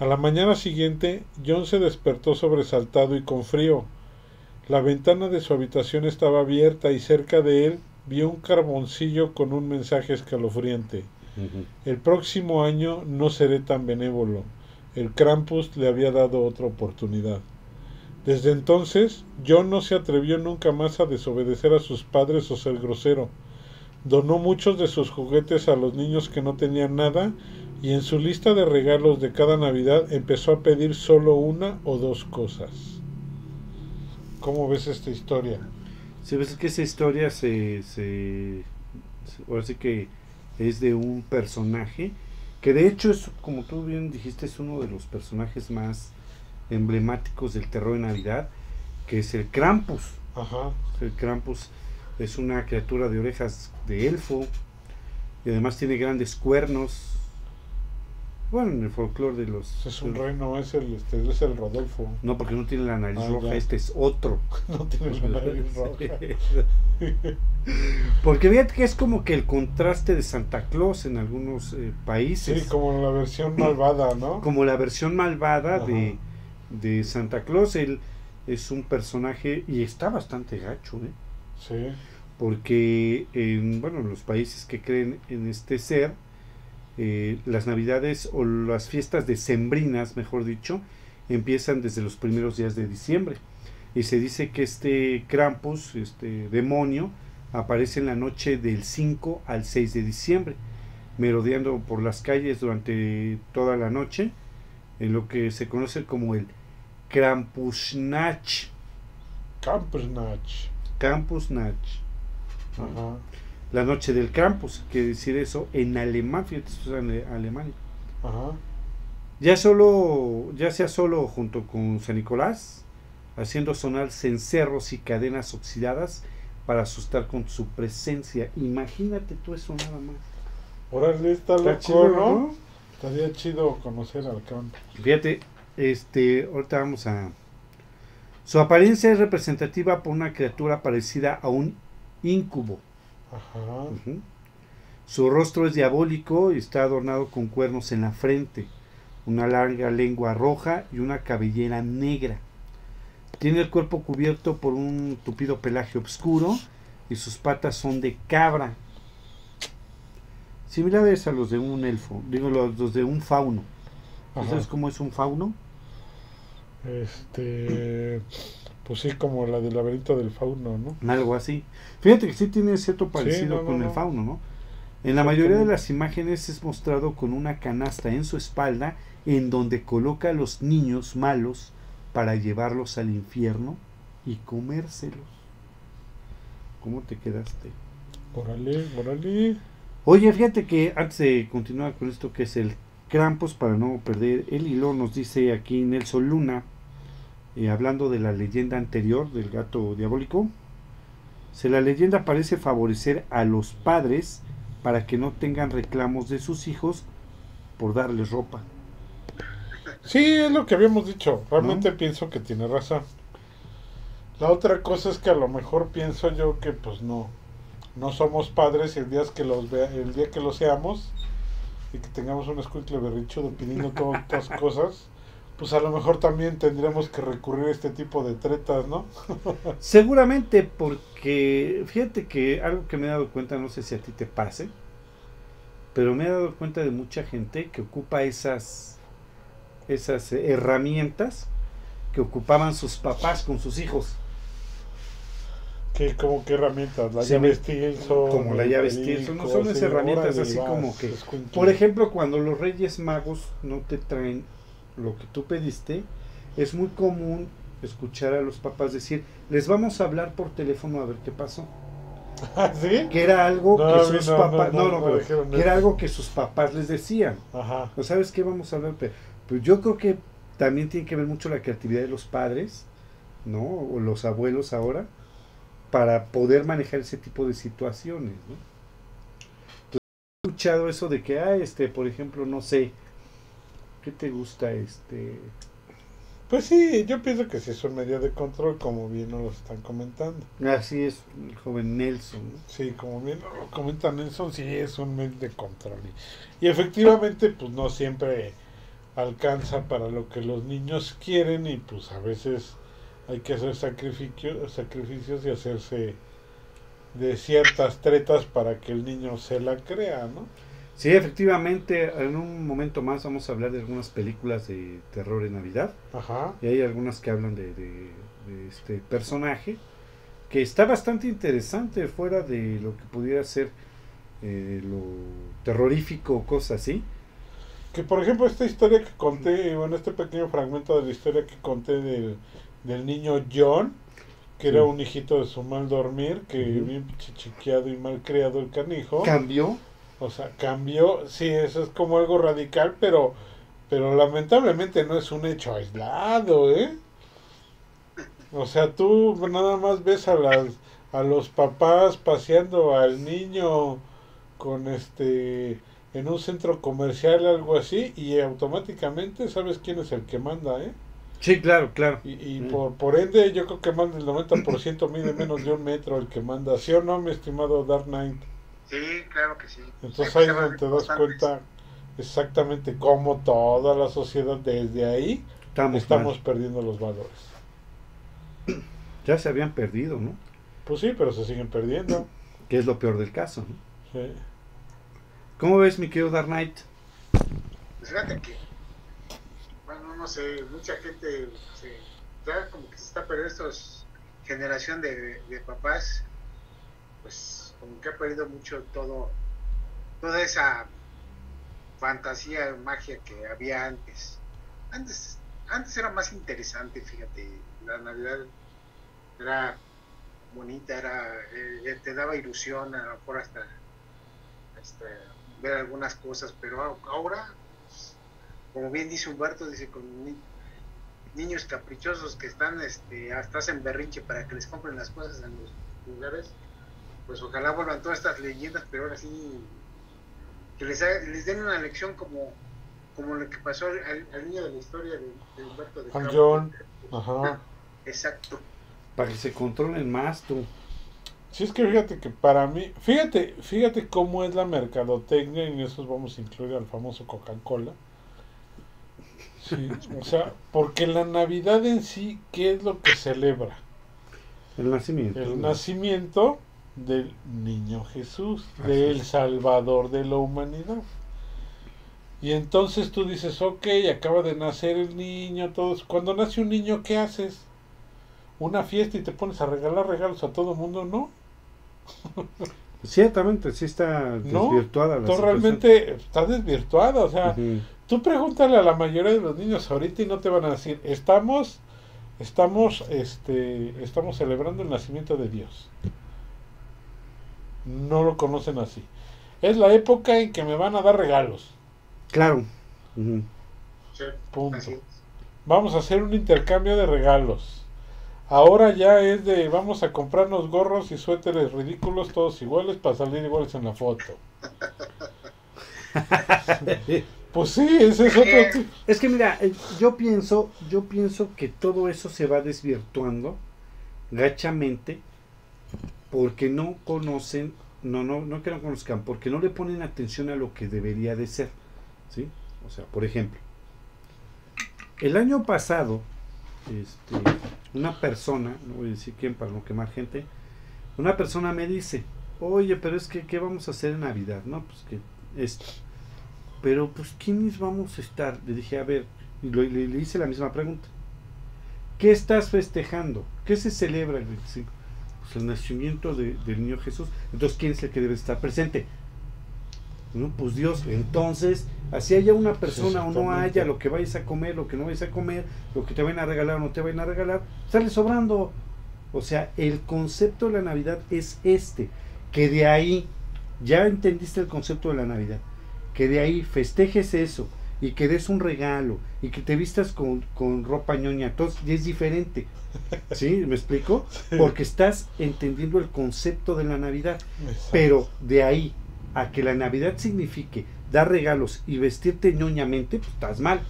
A la mañana siguiente, John se despertó sobresaltado y con frío. La ventana de su habitación estaba abierta y cerca de él vio un carboncillo con un mensaje escalofriante. El próximo año no seré tan benévolo. El Krampus le había dado otra oportunidad. Desde entonces, John no se atrevió nunca más a desobedecer a sus padres o ser grosero. Donó muchos de sus juguetes a los niños que no tenían nada y en su lista de regalos de cada Navidad empezó a pedir solo una o dos cosas. ¿Cómo ves esta historia? Si ves que esa historia se, se, se- ahora sí que es de un personaje que de hecho es, como tú bien dijiste, es uno de los personajes más emblemáticos del terror de Navidad, que es el Krampus. Ajá. El Krampus es una criatura de orejas de elfo y además tiene grandes cuernos. Bueno, en el folclore de los... Es un reino, es el, este, es el Rodolfo. No, porque no tiene la nariz Ah, roja, ya. este es otro. (laughs) No tiene la (laughs) nariz roja. (laughs) Porque fíjate que es como que el contraste de Santa Claus en algunos eh, países. Sí, como la versión (clears throat) malvada, ¿no? como la versión malvada Ajá. de, de Santa Claus. Él es un personaje y está bastante gacho, ¿eh? Sí. porque en bueno, los países que creen en este ser, eh, las navidades o las fiestas decembrinas, mejor dicho, empiezan desde los primeros días de diciembre. Y se dice que este Krampus, este demonio, aparece en la noche del 5 al 6 de diciembre, merodeando por las calles durante toda la noche, en lo que se conoce como el Krampusnach. Campusnach. Krampusnach. Ajá. La noche del Krampus, quiere decir eso en alemán, fíjate, esto es en Alemania. Ajá. Ya solo, ya sea solo junto con San Nicolás, haciendo sonar cencerros y cadenas oxidadas para asustar con su presencia. Imagínate tú eso nada más. Órale, está Está loco, chido, ¿no? ¿no? Estaría chido conocer al campo. Fíjate, este, ahorita vamos a... Su apariencia es representativa por una criatura parecida a un incubo. Ajá. Su rostro es diabólico y está adornado con cuernos en la frente, una larga lengua roja y una cabellera negra. Tiene el cuerpo cubierto por un tupido pelaje oscuro y sus patas son de cabra, similares a los de un elfo, digo los, de un fauno. ¿Sabes cómo es un fauno? Este. Pues sí, como la del laberinto del fauno, ¿no? Algo así. Fíjate que sí tiene cierto parecido no, con el no. fauno, ¿no? En la mayoría de las imágenes es mostrado con una canasta en su espalda en donde coloca a los niños malos para llevarlos al infierno y comérselos. ¿Cómo te quedaste? Órale, órale. Oye, fíjate que antes de continuar con esto que es el Krampus, para no perder el hilo, nos dice aquí Nelson Luna, eh, hablando de la leyenda anterior del gato diabólico, se la leyenda parece favorecer a los padres para que no tengan reclamos de sus hijos por darles ropa. Sí, es lo que habíamos dicho. Realmente pienso que tiene razón. La otra cosa es que a lo mejor pienso yo que pues no, no somos padres y el día que los vea, el día que lo seamos y que tengamos un escuincle berrichudo pidiendo (laughs) todas estas cosas, pues a lo mejor también tendremos que recurrir a este tipo de tretas, ¿no? (laughs) Seguramente porque, fíjate que algo que me he dado cuenta, no sé si a ti te pase, pero me he dado cuenta de mucha gente que ocupa esas, esas herramientas que ocupaban sus papás con sus hijos. que como que herramientas, la Sí, llave Stilson, como la llave Stilson, no son esas herramientas así como que-. Por ejemplo, cuando los Reyes Magos no te traen lo que tú pediste, es muy común escuchar a los papás decir, les vamos a hablar por teléfono a ver qué pasó. (laughs) ¿Ah, ¿Sí? Que era algo No, que sus no, papás, no, no, pero dijeron que era algo que sus papás les decían. Ajá. ¿No sabes qué vamos a hablar? Pero, pues yo creo que también tiene que ver mucho la creatividad de los padres, ¿no? O los abuelos ahora, para poder manejar ese tipo de situaciones, ¿no? Entonces, he escuchado eso de que, ah, este, por ejemplo, no sé, ¿qué te gusta? Este, Pues sí, yo pienso que sí es un medio de control, como bien nos lo están comentando. así es el joven Nelson. Sí, como bien nos lo comenta Nelson, sí es un medio de control. Y, y efectivamente, pues no siempre alcanza para lo que los niños quieren y pues a veces hay que hacer sacrificios, sacrificios y hacerse de ciertas tretas para que el niño se la crea, ¿no? Sí, efectivamente, en un momento más vamos a hablar de algunas películas de terror en Navidad. Ajá. Y hay algunas que hablan de, de- de este personaje que está bastante interesante fuera de lo que pudiera ser eh, lo terrorífico o cosas así. Que por ejemplo esta historia que conté, bueno, este pequeño fragmento de la historia que conté del, del niño John, que era un hijito de su mal dormir, que Ujú. bien chichiqueado y mal criado el canijo. Cambió. O sea, cambió, sí, eso es como algo radical, pero, pero lamentablemente no es un hecho aislado, ¿eh? O sea, tú nada más ves a las a los papás paseando al niño con este en un centro comercial algo así y automáticamente sabes quién es el que manda, ¿eh? Sí, claro, claro. Y, y Mm. por, por ende yo creo que más del 90% mide menos de un metro el que manda, ¿sí o no, mi estimado Dark Knight? Sí, claro que sí. Entonces ahí es temas donde te das cuenta exactamente cómo toda la sociedad desde ahí Estamos, perdiendo los valores. (clears throat) Ya se habían perdido, ¿no? Pues sí, pero se siguen perdiendo. (clears throat) Que es lo peor del caso. ¿no? Sí. ¿Cómo ves, mi querido Dark Knight? Pues fíjate que, bueno, no sé, mucha gente se, ya como que se está perdiendo estos generación de, de papás, pues como que ha perdido mucho todo, toda esa fantasía, magia que había antes. Antes, antes era más interesante, fíjate, la Navidad era bonita, era, eh, te daba ilusión, a lo mejor hasta, hasta ver algunas cosas, pero ahora, como bien dice Humberto, dice con niños caprichosos que están, este, hasta hacen berrinche para que les compren las cosas en los lugares, pues ojalá vuelvan todas estas leyendas, pero ahora sí, que les, les den una lección como, como lo que pasó al, niño de la historia de, Humberto de John, ajá. Exacto. Para que se controlen más tú. Sí, es que fíjate que para mí, fíjate, fíjate cómo es la mercadotecnia, y en eso vamos a incluir al famoso Coca-Cola. Sí, o sea, porque la Navidad en sí, ¿qué es lo que celebra? El nacimiento. El nacimiento del niño Jesús, del Salvador de la humanidad. Y entonces tú dices, ok, acaba de nacer el niño, todos. Cuando nace un niño, ¿qué haces? Una fiesta y te pones a regalar regalos a todo mundo, ¿no? (laughs) Ciertamente, sí está desvirtuada la realmente está desvirtuada, o sea, tú pregúntale a la mayoría de los niños ahorita y no te van a decir, estamos, estamos, este, estamos celebrando el nacimiento de Dios. No lo conocen así. Es la época en que me van a dar regalos. Claro. Punto. Vamos a hacer un intercambio de regalos. Ahora ya es de vamos a comprarnos gorros y suéteres ridículos todos iguales para salir iguales en la foto. (laughs) pues sí, ese es otro. Es que mira, eh, yo pienso, yo pienso que todo eso se va desvirtuando gachamente porque no conocen, no, no, no que no conozcan, porque no le ponen atención a lo que debería de ser. ¿sí? O sea, por ejemplo, el año pasado, este, una persona, no voy a decir quién para no quemar gente, una persona me dice, oye, pero es que, ¿qué vamos a hacer en Navidad? No, pues que esto. Pero, pues, ¿quiénes vamos a estar? Le dije, a ver, y le, hice la misma pregunta. ¿Qué estás festejando? ¿Qué se celebra el 25? Pues el nacimiento del niño Jesús. Entonces, ¿quién es el que debe estar presente? ¿no? Pues Dios, entonces, así haya una persona o no haya, lo que vayas a comer, lo que no vayas a comer, lo que te vayan a regalar o no te vayan a regalar, sale sobrando. O sea, el concepto de la Navidad es este, que de ahí, ya entendiste el concepto de la Navidad, que de ahí festejes eso y que des un regalo y que te vistas con, con ropa ñoña, entonces ya es diferente. (laughs) ¿Sí? ¿Me explico? Porque estás entendiendo el concepto de la Navidad. Pero de ahí a que la Navidad signifique dar regalos y vestirte ñoñamente, pues estás mal.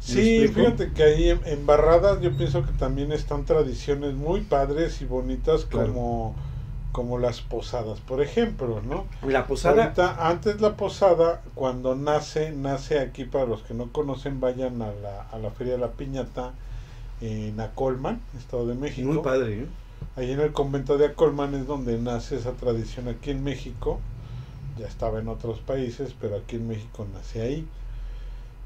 Sí, fíjate que ahí en, Barradas yo pienso que también están tradiciones muy padres y bonitas como, como las posadas, por ejemplo, ¿no? La posada. antes la posada, cuando nace, nace aquí, para los que no conocen, vayan a la, a la Feria de la Piñata en Acolman, Estado de México. Muy padre, ¿eh? Ahí en el convento de Acolman es donde nace esa tradición aquí en México ya estaba en otros países, pero aquí en México nace ahí.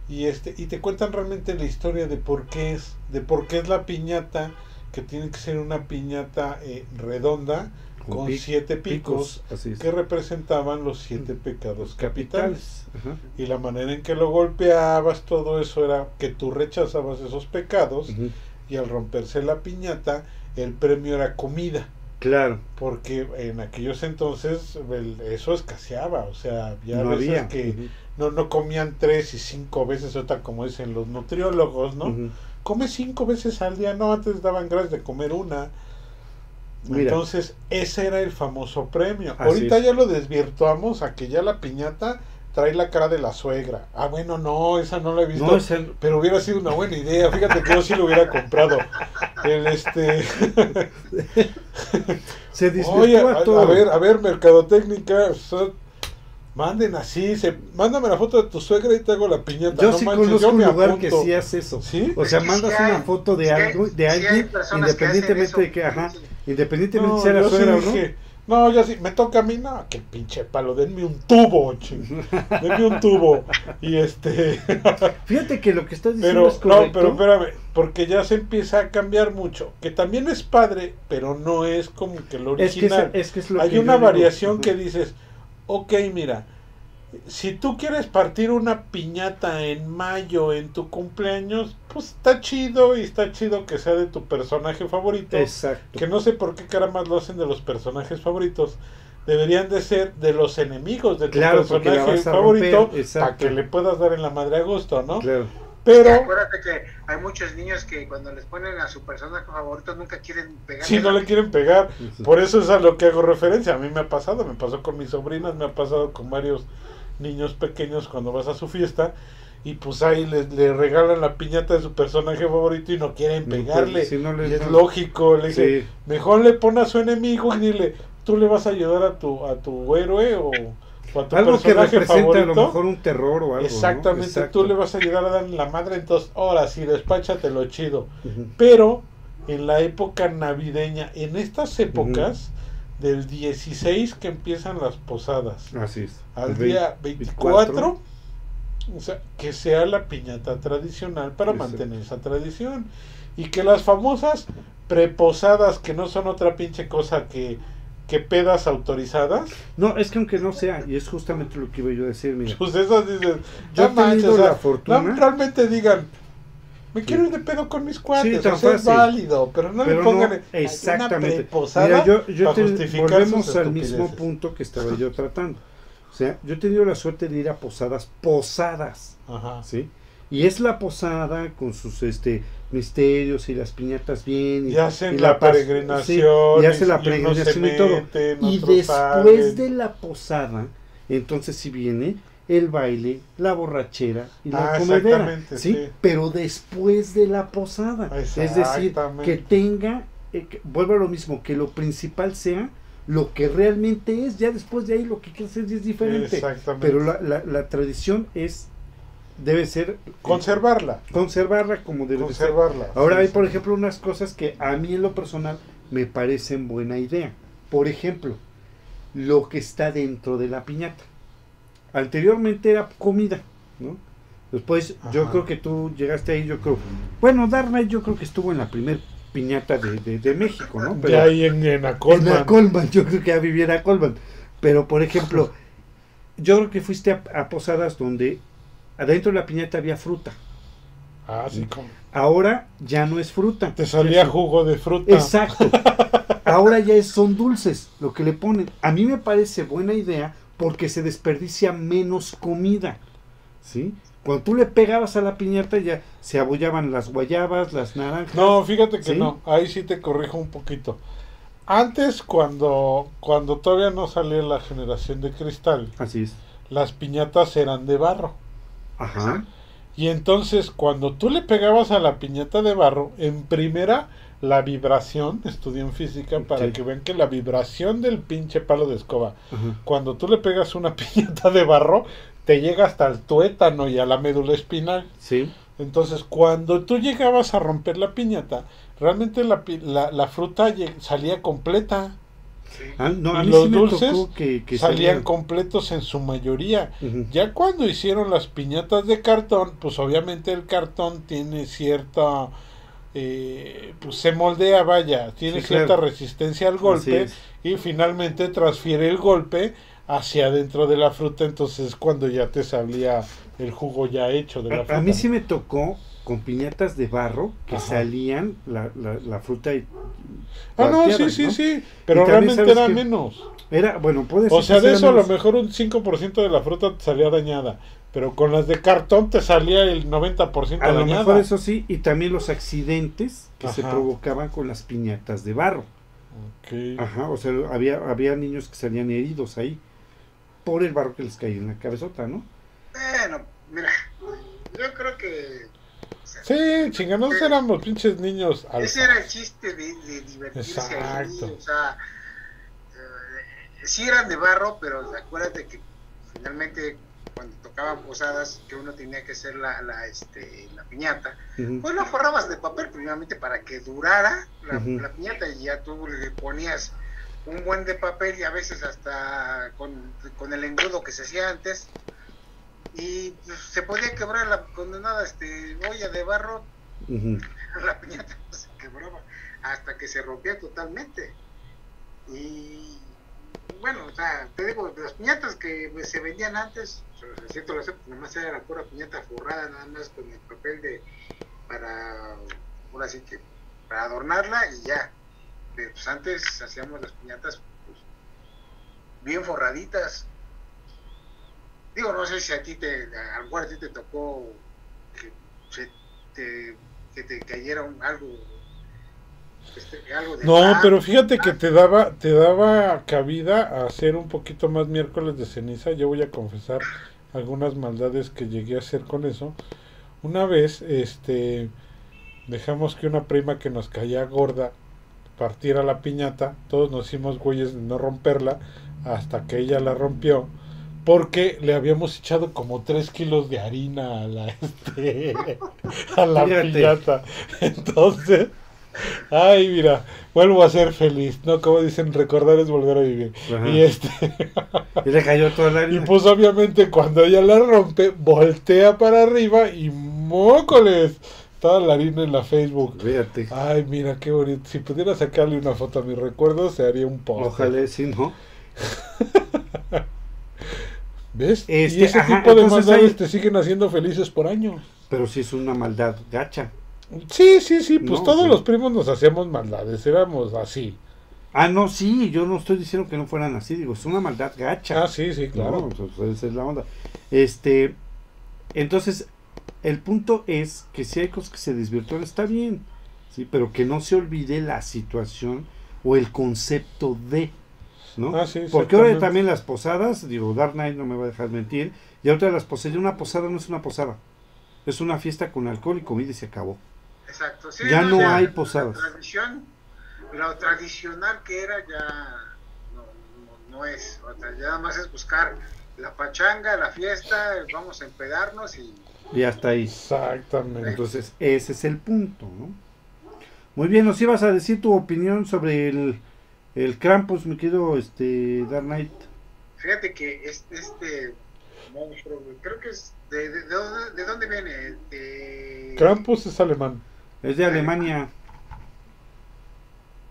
Y este y te cuentan realmente la historia de por qué es, de por qué es la piñata que tiene que ser una piñata eh, redonda con, siete picos, que representaban los siete pecados capitales. Y la manera en que lo golpeabas, todo eso era que tú rechazabas esos pecados y al romperse la piñata, el premio era comida. Claro. Porque en aquellos entonces eso escaseaba, o sea, había veces que no, no comían tres y cinco veces, otra como dicen los nutriólogos, ¿no? Come cinco veces al día, no, antes daban gracias de comer una. Entonces, ese era el famoso premio. Ahorita ya lo desvirtuamos a que ya la piñata trae la cara de la suegra. Ah, bueno, no, esa no la he visto. Pero hubiera sido una buena idea. Fíjate que yo sí lo hubiera comprado. (laughs) El este. (laughs) se Oye, a, a, ver, a ver, mercadotecnia. manden así, se, mándame la foto de tu suegra y te hago la piñata. Yo sí conozco un lugar que sí hace eso. O sea, mandas una foto de algo, de alguien, independientemente de que, ajá, independientemente de sea la suegra o no. No, yo sí, me toca a mí, no, que pinche palo, denme un tubo, ching. denme un tubo. Y este. (laughs) Fíjate que lo que estás diciendo pero, No, pero espérame, porque ya se empieza a cambiar mucho. Que también es padre, pero no es como que lo original. Es que es, lo Hay una variación que dices, ok, mira, si tú quieres partir una piñata en mayo en tu cumpleaños, pues está chido y está chido que sea de tu personaje favorito. Exacto. Que no sé por qué más lo hacen de los personajes favoritos. Deberían de ser de los enemigos de tu Claro, personaje favorito para que le puedas dar en la madre a gusto, ¿no? Claro. Pero Acuérdate que hay muchos niños que cuando les ponen a su personaje favorito nunca quieren pegarle. si no le quieren pegar, Por eso es a lo que hago referencia. A mí me ha pasado, me pasó con mis sobrinas, me ha pasado con varios niños pequeños cuando vas a su fiesta y pues ahí le, le regalan la piñata de su personaje favorito y no quieren pegarle. pues, si no les- y es no- lógico, le dije, Sí. mejor le pon a su enemigo y dile, tú le vas a ayudar a tu, a tu héroe o, o a tu Algo que personaje representa a favorito. lo mejor un terror o algo. Exactamente, tú le vas a ayudar a darle la madre, entonces ahora sí, despáchatelo chido Ujú. pero en la época navideña, en estas épocas del 16 que empiezan las posadas, Así es. al día 24, o sea, que sea la piñata tradicional para Exacto. mantener esa tradición y que las famosas preposadas que no son otra pinche cosa que que pedas autorizadas, No, es que aunque no sea, y es justamente lo que iba yo a decir, mira. pues esas dices, Yo manches, tenido o sea, la fortuna- no, realmente digan, me Sí. quiero ir de pedo con mis cuates, tan o sea, es válido, pero no pero le pongan no, "Ay, una exactamente. preposada Mira, yo, yo para te- volvemos al mismo estupideces". punto que estaba yo tratando. O sea, yo he tenido la suerte de ir a posadas, posadas, Ajá. ¿sí? Y es la posada con sus este misterios y las piñatas bien. Y, Y hacen y la paz- peregrinación, sí, y hacen la y peregrinación y todo. meten, Y después salen. de la posada, entonces si viene el baile, la borrachera y la Ah, comedera, ¿sí? sí. Pero después de la posada, es decir, que tenga, eh, que- vuelvo a lo mismo, que lo principal sea lo que realmente es, ya después de ahí lo que quieras hacer es diferente, Exactamente. pero la, la, la tradición es, debe ser eh, Conservarla. conservarla como debe de ser. Conservarla. Ahora sí, hay, por ejemplo, unas cosas que a mí en lo personal me parecen buena idea. Por ejemplo, lo que está dentro de la piñata. Anteriormente era comida, ¿no? Después, yo creo que tú llegaste ahí, yo creo. Bueno, Darna, yo creo que estuvo en la primer piñata de, de- de México, ¿no? De ahí en, en Acolman. En la Colman, yo creo que ya viviera Colman. Pero, por ejemplo, yo creo que fuiste a, a posadas donde adentro de la piñata había fruta. Ah, sí, como- Ahora ya no es fruta. Te salía jugo de fruta. Exacto. Ahora ya es- son dulces lo que le ponen. A mí me parece buena idea porque se desperdicia menos comida. ¿Sí? Cuando tú le pegabas a la piñata ya se abollaban las guayabas, las naranjas. No, fíjate que ¿Sí? no. Ahí sí te corrijo un poquito. Antes, cuando, cuando todavía no salía la generación de cristal, Así es. las piñatas eran de barro. Ajá. Y entonces, cuando tú le pegabas a la piñata de barro, en primera, la vibración, estudié en física para Sí. que vean que la vibración del pinche palo de escoba, cuando tú le pegas una (laughs) piñata de barro, te llega hasta el tuétano y a la médula espinal. Sí. Entonces, cuando tú llegabas a romper la piñata, realmente la, pi- la, la fruta salía completa. Sí. Ah, no, a Y mí los sí dulces que, que salían completos en su mayoría. Ya cuando hicieron las piñatas de cartón, pues obviamente el cartón tiene cierta... eh, pues se moldea, vaya, tiene Sí, cierta claro. resistencia al golpe es. y finalmente transfiere el golpe hacia adentro de la fruta, entonces cuando ya te salía el jugo ya hecho de la fruta. A, mí sí me tocó con piñatas de barro que Ajá. salían la, la, la fruta y Ah, no, sí, sí, sí, pero realmente era menos. Era, bueno, puede O ser sea, que de sea eso a lo mejor un 5% de la fruta salía dañada, pero con las de cartón te salía el 90% A lo dañada. mejor eso sí, y también los accidentes que se Ajá. provocaban con las piñatas de barro. Ok. Ajá, o sea, había, había niños que salían heridos ahí por el barro que les caía en la cabezota, ¿no? Bueno, mira, yo creo que o sea, Sí, chinganos éramos pinches niños alfa. ese era el chiste de, de divertirse ahí, Exacto. o sea, eh, sí eran de barro, pero acuérdate que finalmente cuando tocaban posadas que uno tenía que hacer la, la, este, la piñata, pues lo forrabas de papel primeramente para que durara la, la piñata y ya tú le ponías un buen de papel y a veces hasta con, con el engrudo que se hacía antes y pues, se podía quebrar la condenada este, olla de barro, (laughs) la piñata (laughs) se quebraba hasta que se rompía totalmente. Y bueno, o sea, te digo, las piñatas que se vendían antes, o sea, lo sé, nomás era la pura piñata forrada, nada más con el papel de, para, ahora sí que, para adornarla y ya. Pues antes hacíamos las piñatas pues, bien forraditas. Digo, no sé si a ti te, a lo a ti te tocó que, te, que te cayera un, algo este, no, pero fíjate que te daba, te daba cabida a hacer un poquito más miércoles de ceniza. Yo voy a confesar algunas maldades que llegué a hacer con eso. Una vez, este, dejamos que una prima que nos caía gorda partiera la piñata. Todos nos hicimos güeyes de no romperla hasta que ella la rompió. Porque le habíamos echado como 3 kilos de harina a la, (laughs) este, a la piñata. Entonces, Ay, mira, vuelvo a ser feliz, ¿no? Como dicen, recordar es volver a vivir. Y este. y le cayó toda la. (laughs) Y pues obviamente cuando ella la rompe, voltea para arriba y mócoles. Toda la harina en la Facebook. Fíjate. Ay, mira qué bonito. Si pudiera sacarle una foto a mi recuerdo, se haría un post. Ojalá, sí, ¿no? (laughs) ¿Ves? y este, ese tipo de maldades te siguen haciendo felices por años. Pero si es una maldad gacha. Sí, sí, sí, pues todos los primos nos hacíamos maldades, éramos así. Ah, no, sí, yo no estoy diciendo que no fueran así, digo, es una maldad gacha. Ah, sí, sí, claro. Pues, esa es la onda. Este, entonces, el punto es que si hay cosas que se desvirtúan, está bien, sí, pero que no se olvide la situación o el concepto de, ¿no? Ah, sí, Porque ahora también las posadas, digo, Dark Knight no me va a dejar mentir, y otra de las posadas, una posada no es una posada, es una fiesta con alcohol y comida y se acabó. Exacto. ya no, hay posadas. La tradición, lo tradicional que era ya no, es. ya nada más es buscar la pachanga, la fiesta, vamos a empedarnos y... Y hasta ahí. Exactamente. Entonces, ese es el punto, ¿no? Muy bien, nos ibas a decir tu opinión sobre el, el Krampus, mi querido este, Dark Knight. Fíjate que este, este monstruo, creo que es de, de, de, dónde viene. De... Krampus es alemán. Es de Alemania.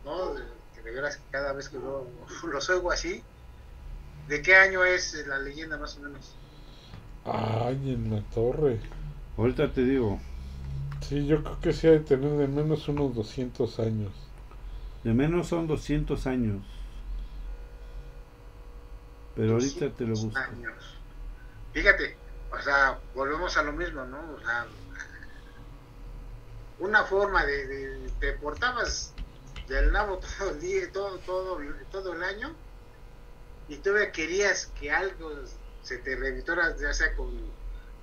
No, que de veras cada vez que lo, (laughs) los oigo así. ¿De qué año es la leyenda más o menos? Ay, en la torre. Ahorita te digo. Sí, yo creo que sí hay de tener de menos unos 200 años. De menos son 200 años. Pero ahorita te lo busco. Años. Fíjate, o sea, volvemos a lo mismo, ¿no? O sea, una forma de, te portabas del nabo (laughs) todo el día, todo, todo, todo el año, y todavía querías que algo se te revitara, ya sea con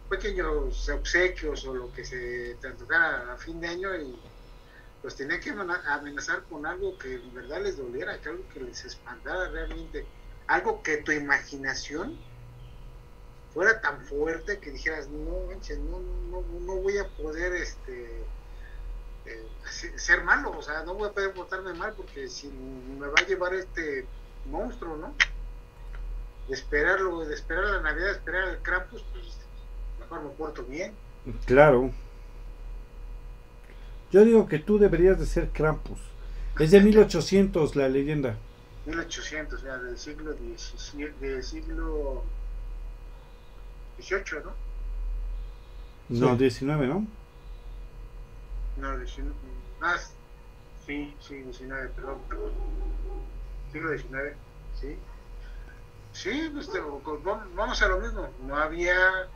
pequeños obsequios o lo que se te antojara a fin de año, y pues tenía que amenazar con algo que en verdad les doliera, que algo que les espantara realmente, algo que tu imaginación fuera tan fuerte que dijeras, no, no, no, no voy a poder este ser malo, o sea, no voy a poder portarme mal porque si me va a llevar este monstruo, ¿no? De esperarlo, de esperar la Navidad, de esperar el Krampus, pues mejor me porto bien. Claro. Yo digo que tú deberías de ser Krampus. Es de 1800 la leyenda. 1800, ya, del siglo del siglo 18, ¿no? No, 19, ¿no? No, 19. Ah, sí, sí, 19, perdón. Siglo 19, sí. Sí, pues, vamos a lo mismo. No había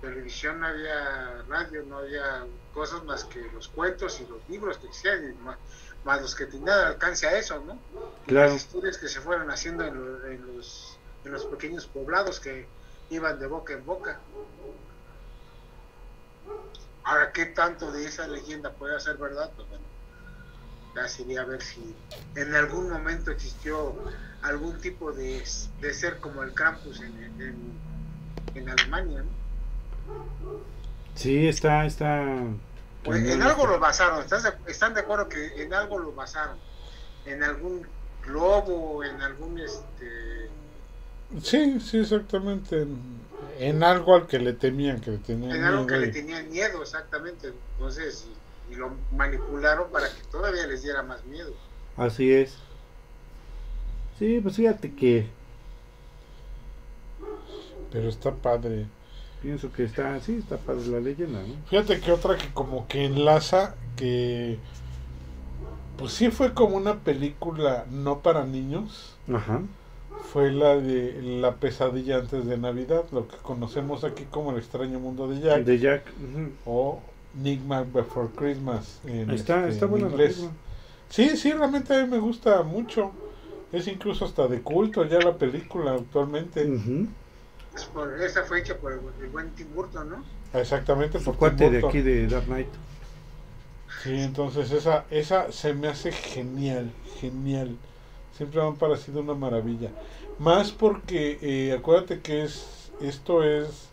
televisión, no había radio, no había cosas más que los cuentos y los libros que existían, más, los que tenían alcance a eso, ¿no? Claro. Las historias que se fueron haciendo en, en, los, en los pequeños poblados que iban de boca en boca. Ahora, ¿qué tanto de esa leyenda puede ser verdad? Pues bueno, ya sería a ver si en algún momento existió algún tipo de, ser como el Krampus en, en, Alemania. Sí, está, está. Pues en algo lo basaron, ¿están de acuerdo que en algo lo basaron? En algún globo, en algún este. Sí, sí, exactamente en algo al que le temían, que le tenían En algo que le tenían miedo, exactamente. Entonces, y, lo manipularon para que todavía les diera más miedo. Así es. Sí, pues fíjate que Pero está padre. pienso que está, sí, está padre la leyenda, ¿no? Fíjate que otra que como que enlaza que pues sí fue como una película no para niños. Ajá. Fue la de La pesadilla antes de Navidad, lo que conocemos aquí como El extraño mundo de Jack De Jack. ujú. o Nightmare Before Christmas en, Está, este, está en buena inglés. Sí, sí, realmente a mí me gusta mucho. Es incluso hasta de culto ya la película actualmente. Ujú. Es por- esa fue hecha por el, el buen Tim Burton, ¿no? Exactamente por cuate de aquí de Dark Knight. Sí, entonces esa, esa se me hace genial, genial. Siempre me ha parecido una maravilla. Más porque eh, acuérdate que es esto es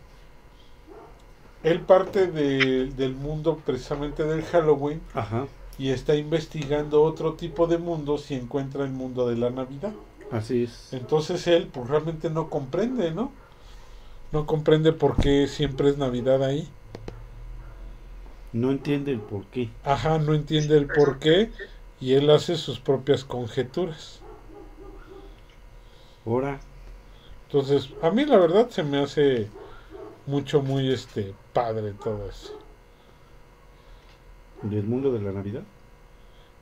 él parte de- del mundo precisamente del Halloween Ajá. y está investigando otro tipo de mundos y encuentra el mundo de la Navidad. Así es. Entonces él pues realmente no comprende, ¿no? No comprende por qué siempre es Navidad ahí. No entiende el por qué. Ajá, no entiende el por qué y él hace sus propias conjeturas. Ahora, Entonces, a mí la verdad se me hace mucho, muy este padre todo eso. del mundo de la Navidad.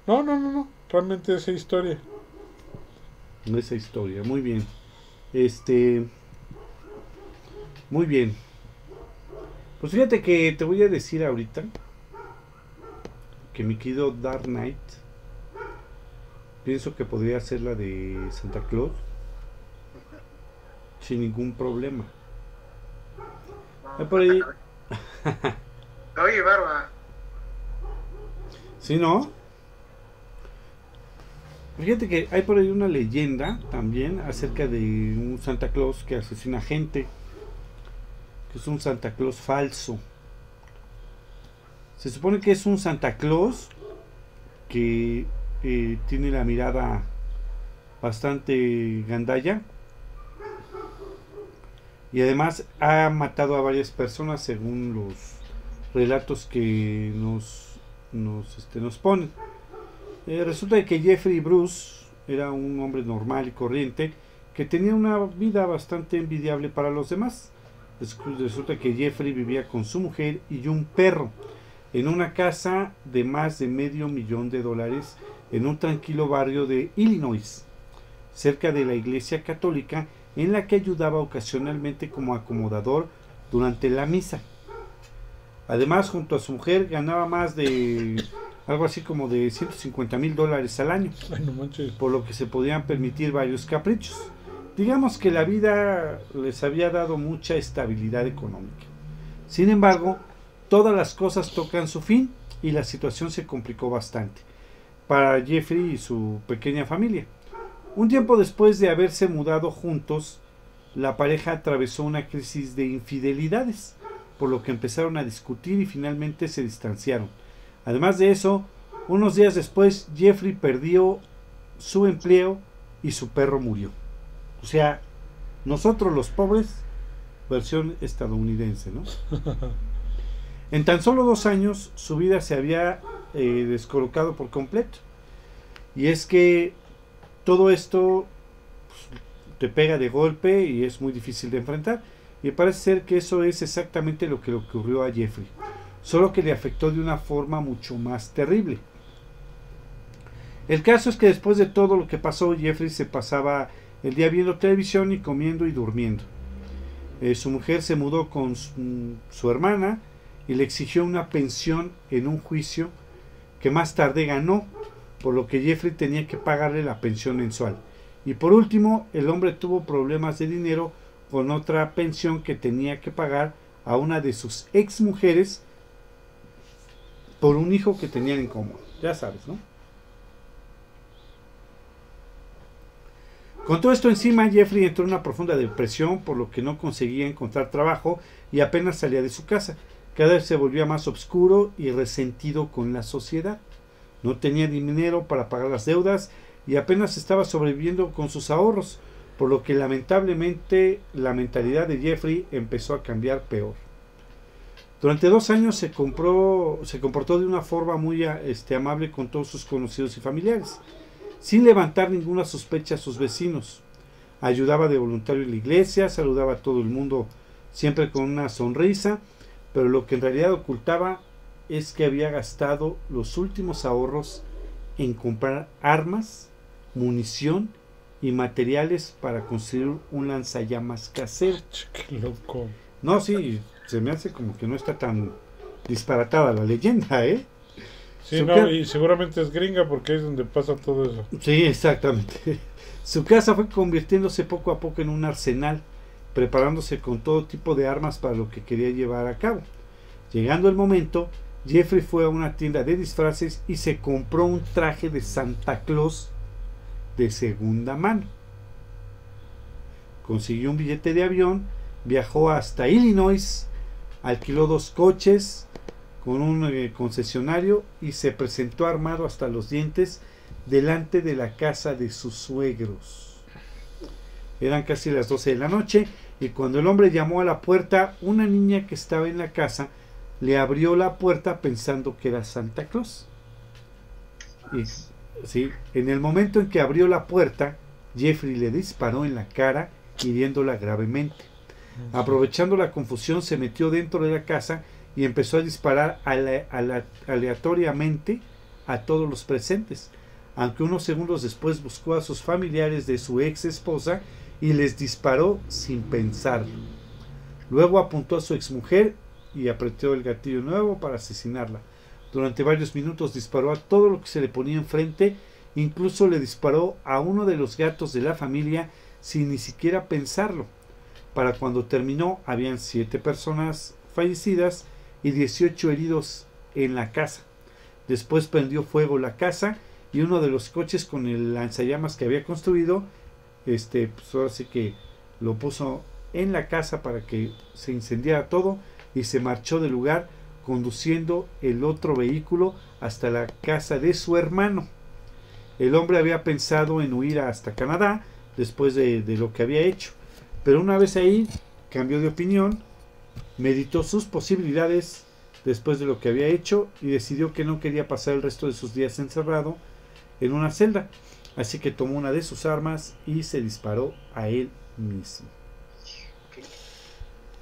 No, no, no, no, realmente esa historia. esa historia. Muy bien. Este. Muy bien. Pues fíjate que te voy a decir ahorita que mi querido Dark Knight pienso que podría ser la de Santa Claus sin ningún problema. Por ahí. (laughs) Oye, Barba, ¿Sí, no? Fíjate que hay por ahí una leyenda también acerca de un Santa Claus que asesina gente. Que es un Santa Claus falso. Se supone que es un Santa Claus que eh, tiene la mirada bastante gandalla. Y además ha matado a varias personas según los relatos que nos, nos, este, nos ponen. Eh, resulta que Jeffrey Bruce era un hombre normal y corriente que tenía una vida bastante envidiable para los demás. Res- Resulta que Jeffrey vivía con su mujer y un perro en una casa de más de medio millón de dólares en un tranquilo barrio de Illinois, cerca de la iglesia católica en la que ayudaba ocasionalmente como acomodador durante la misa. Además, junto a su mujer ganaba más de algo así como de 150 mil dólares al año, por lo que se podían permitir varios caprichos. Digamos que la vida les había dado mucha estabilidad económica. Sin embargo, todas las cosas tocan su fin y la situación se complicó bastante para Jeffrey y su pequeña familia. Un tiempo después de haberse mudado juntos, la pareja atravesó una crisis de infidelidades, por lo que empezaron a discutir y finalmente se distanciaron. Además de eso, unos días después Jeffrey perdió su empleo y su perro murió. O sea, nosotros los pobres, versión estadounidense, ¿no? (laughs) En tan solo dos años su vida se había eh, descolocado por completo. Y es que todo esto pues, te pega de golpe y es muy difícil de enfrentar. Y parece ser que eso es exactamente lo que le ocurrió a Jeffrey. Solo que le afectó de una forma mucho más terrible. El caso es que después de todo lo que pasó, Jeffrey se pasaba el día viendo televisión y comiendo y durmiendo. Eh, su mujer se mudó con su, su hermana y le exigió una pensión en un juicio que más tarde ganó, por lo que Jeffrey tenía que pagarle la pensión mensual. Y por último, el hombre tuvo problemas de dinero con otra pensión que tenía que pagar a una de sus ex mujeres por un hijo que tenían en común. Ya sabes, ¿no? Con todo esto encima, Jeffrey entró en una profunda depresión por lo que no conseguía encontrar trabajo y apenas salía de su casa. Cada vez se volvía más oscuro y resentido con la sociedad. No tenía dinero para pagar las deudas y apenas estaba sobreviviendo con sus ahorros, por lo que lamentablemente la mentalidad de Jeffrey empezó a cambiar peor. Durante dos años se, compró, se comportó de una forma muy este, amable con todos sus conocidos y familiares. sin levantar ninguna sospecha a sus vecinos. Ayudaba de voluntario en la iglesia, saludaba a todo el mundo siempre con una sonrisa, pero lo que en realidad ocultaba es que había gastado los últimos ahorros en comprar armas, munición y materiales para construir un lanzallamas casero. Qué loco. No, sí, se me hace como que no está tan disparatada la leyenda, ¿eh? Sí, Su no, y seguramente es gringa porque es donde pasa todo eso. Sí, exactamente. (laughs) Su casa fue convirtiéndose poco a poco en un arsenal, preparándose con todo tipo de armas para lo que quería llevar a cabo. Llegando el momento, Jeffrey fue a una tienda de disfraces y se compró un traje de Santa Claus de segunda mano. Consiguió un billete de avión, viajó hasta Illinois, alquiló dos coches con un eh, concesionario y se presentó armado hasta los dientes delante de la casa de sus suegros. Eran casi las 12 de la noche y cuando el hombre llamó a la puerta, una niña que estaba en la casa le abrió la puerta pensando que era Santa Claus. Y, sí, en el momento en que abrió la puerta, Jeffrey le disparó en la cara, hiriéndola gravemente. Aprovechando la confusión, se metió dentro de la casa y empezó a disparar ale- ale- aleatoriamente a todos los presentes, aunque unos segundos después buscó a sus familiares de su ex esposa y les disparó sin pensarlo. Luego apuntó a su exmujer y apretó el gatillo nuevo para asesinarla. Durante varios minutos disparó a todo lo que se le ponía enfrente, incluso le disparó a uno de los gatos de la familia sin ni siquiera pensarlo. Para cuando terminó habían siete personas fallecidas y 18 heridos en la casa. Después prendió fuego la casa y uno de los coches con el lanzallamas que había construido, este, pues que lo puso en la casa para que se incendiara todo y se marchó del lugar conduciendo el otro vehículo hasta la casa de su hermano. El hombre había pensado en huir hasta Canadá después de, lo que había hecho, pero una vez ahí cambió de opinión, meditó sus posibilidades después de lo que había hecho y decidió que no quería pasar el resto de sus días encerrado en una celda, así que tomó una de sus armas y se disparó a él mismo.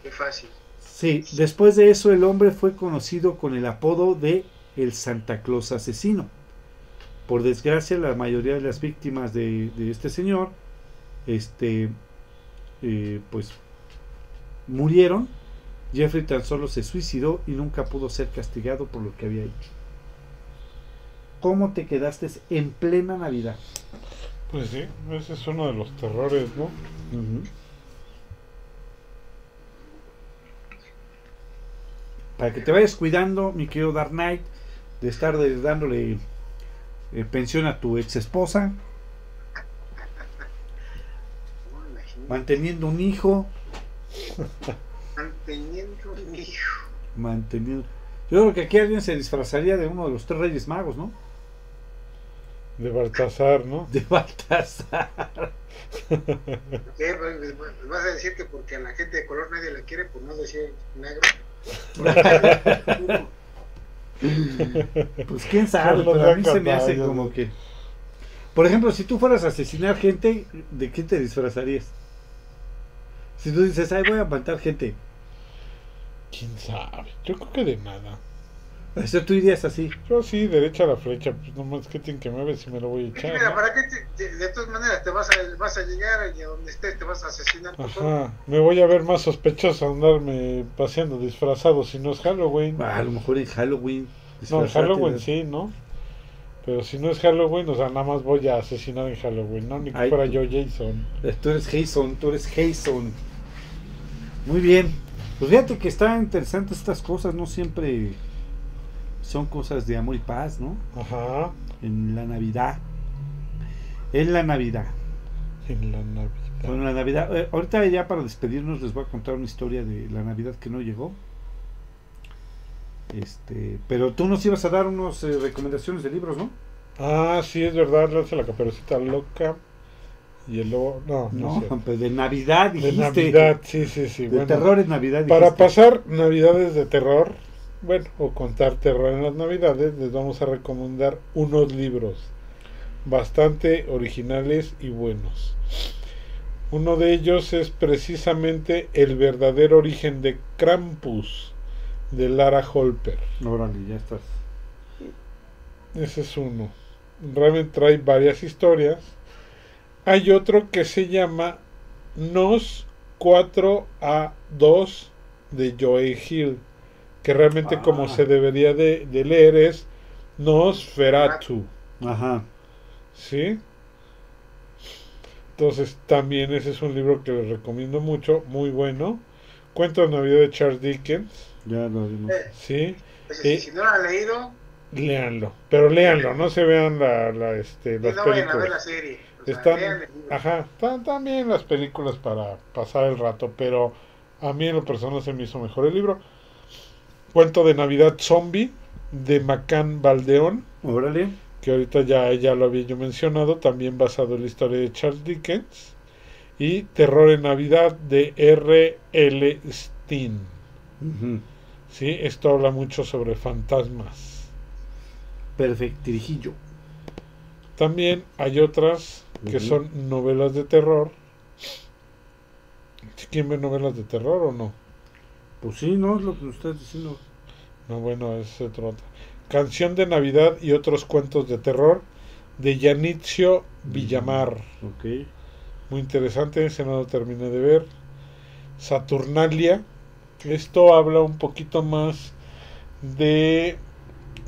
Qué fácil. Sí, después de eso el hombre fue conocido con el apodo de el Santa Claus asesino. Por desgracia, la mayoría de las víctimas de, de este señor, este, eh, pues, murieron. Jeffrey tan solo se suicidó y nunca pudo ser castigado por lo que había hecho. ¿Cómo te quedaste en plena Navidad? Pues sí, ese es uno de los terrores, ¿no? Para que te vayas cuidando, mi querido Dark Knight, de estar de- dándole eh, pensión a tu ex esposa, manteniendo un hijo, Manteniendo un hijo. manteniendo. Yo creo que aquí alguien se disfrazaría de uno de los tres reyes magos, ¿no? De Baltasar, ¿no? De Baltasar. ¿Qué? Pues, pues, Vas a decir que porque a la gente de color nadie la quiere, por no decir negro. (laughs) Pues quién sabe, pero a mí se me hace como que. Por ejemplo, si tú fueras a asesinar gente, ¿de qué te disfrazarías? Si tú dices, ay, voy a matar gente, ¿Quién sabe? Yo creo que de nada. Eso tú irías así. Yo sí, derecha a la flecha, pues nomás que tienen que me ver si me lo voy a que echar. mira, ¿no? ¿para qué te- te- de todas maneras te vas a, vas a llegar y a donde estés te vas a asesinar? por todo? Ajá, me voy a ver más sospechoso andarme paseando disfrazado si no es Halloween. A lo mejor en Halloween. No, en Halloween sí, ¿no? Pero si no es Halloween, o sea, nada más voy a asesinar en Halloween, ¿no? Ni que Ay, fuera tú- yo Jason. Eh, Tú eres Jason, tú eres Jason. Muy bien. Pues fíjate que están interesantes estas cosas, no siempre son cosas de amor y paz, ¿no? Ajá, En la Navidad. En la Navidad. en la Navidad. Bueno, la Navidad. eh, ahorita ya para despedirnos les voy a contar una historia de la Navidad que no llegó. Este, pero tú nos ibas a dar unas recomendaciones de libros, ¿no? Ah, sí, es verdad, la caperucita loca. Y el lobo. No, no, No, pues de Navidad De dijiste. Navidad, sí, sí, sí. De bueno. terror en Navidad. Para dijiste. pasar navidades de terror, bueno, o contar terror en las navidades, les vamos a recomendar unos libros. bastante originales y buenos. Uno de ellos es precisamente El verdadero origen de Krampus, de Lara Holper. Órale, ya estás. Ese es uno. Realmente trae varias historias. Hay otro que se llama Nos 4A2 de Joe Hill, que realmente como Ah. se debería de, de leer es Nosferatu. Ajá. ¿Sí? Entonces también ese es un libro que les recomiendo mucho, muy bueno. Cuento de Navidad de Charles Dickens, Ya lo vimos. Eh, ¿sí? ese, Eh, si no lo han leído, Léanlo, pero léanlo, no se vean la, la, este, las no vayan a ver la películas. serie. O sea, Están, ajá, están también las películas para pasar el rato, pero a mí en lo personal se me hizo mejor el libro. Cuento de Navidad Zombie de Macan Baldeón, Órale. que ahorita ya, ya lo había yo mencionado, también basado en la historia de Charles Dickens. Y Terror en Navidad de R. L. Steen. Ujú. ¿sí? Esto habla mucho sobre fantasmas. Perfectirijillo. También hay otras que son novelas de terror. ¿Quién ve novelas de terror o no? Pues sí, ¿no? Es lo que estás diciendo. No, bueno, es otro. otro. Canción de Navidad y otros cuentos de terror de Yanitzio Villamar. Ok. Muy interesante, ese no lo terminé de ver. Saturnalia. Esto habla un poquito más de...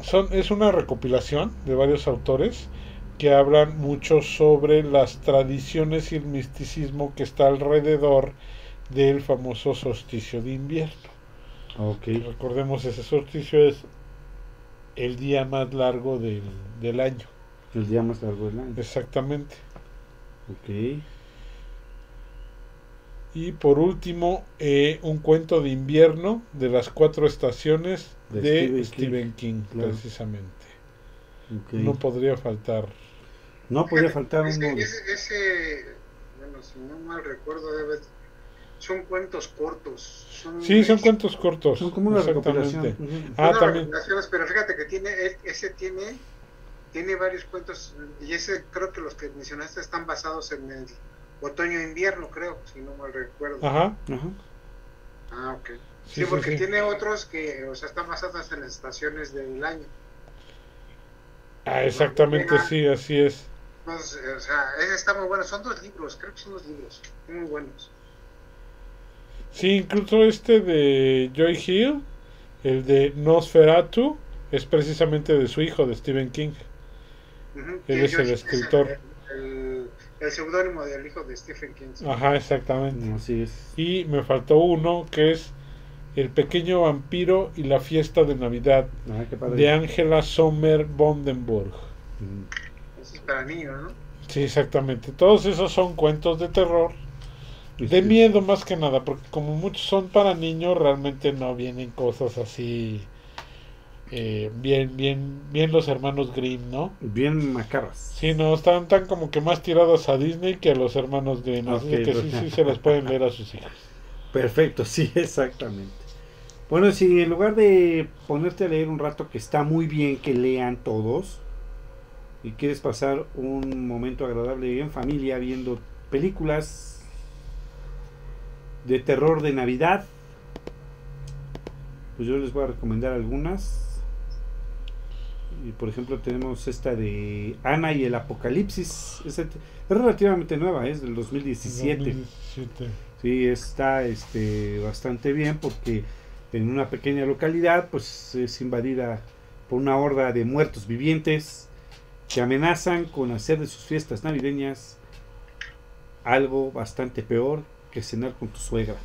Son, es una recopilación de varios autores que hablan mucho sobre las tradiciones y el misticismo que está alrededor del famoso solsticio de invierno. Ok. Y recordemos, ese solsticio es el día más largo del, del año. El día más largo del año. Exactamente. Ok. Y por último, eh, un cuento de invierno de las cuatro estaciones De de, Stephen Stephen, King, claro. precisamente. ok. No podría faltar. No podía faltar de- ese, ese, bueno, si no mal recuerdo, debe, son cuentos cortos. Son, Sí, son cuentos cortos. Son como una recopilación. Ah, también. pero fíjate que tiene, ese tiene, tiene varios cuentos, y ese creo que los que mencionaste están basados en el otoño-invierno, creo, si no mal recuerdo. Ajá. Ajá. Ah, ok. Sí, porque sí. tiene otros que, o sea, están basados en las estaciones del año. Ah, exactamente, sí, así es. Entonces, o sea, ese está muy bueno. Son dos libros, creo que son dos libros, muy buenos. Sí, incluso este de Joy Hill, el de Nosferatu, es precisamente de su hijo, de Stephen King. Ujú, Él sí, es el escritor. El, el- el seudónimo del hijo de Stephen King. sí. Ajá, exactamente. Así es. Y me faltó uno que es El pequeño vampiro y la fiesta de Navidad Ah, qué padre. de Angela Sommer Bondenburg. Mm. Ese es para niños, ¿no? Sí, exactamente. Todos esos son cuentos de terror, de miedo más que nada, porque como muchos son para niños, realmente no vienen cosas así eh, bien, bien, bien los hermanos Grimm, ¿no? Bien macarras. Sí, no, están tan como que más tirados a Disney que a los hermanos Grimm, así que sí, sí se las pueden leer a sus hijos. Perfecto, sí, (laughs) exactamente. Bueno, si en lugar de ponerte a leer un rato que está muy bien que lean todos y quieres pasar un momento agradable en familia viendo películas de terror de Navidad, pues yo les voy a recomendar algunas. Y por ejemplo tenemos esta de Ana y el Apocalipsis. Es, es relativamente nueva, es del 2017. 2017. Sí, está este, bastante bien porque en una pequeña localidad pues es invadida por una horda de muertos vivientes que amenazan con hacer de sus fiestas navideñas algo bastante peor que cenar con tu suegra.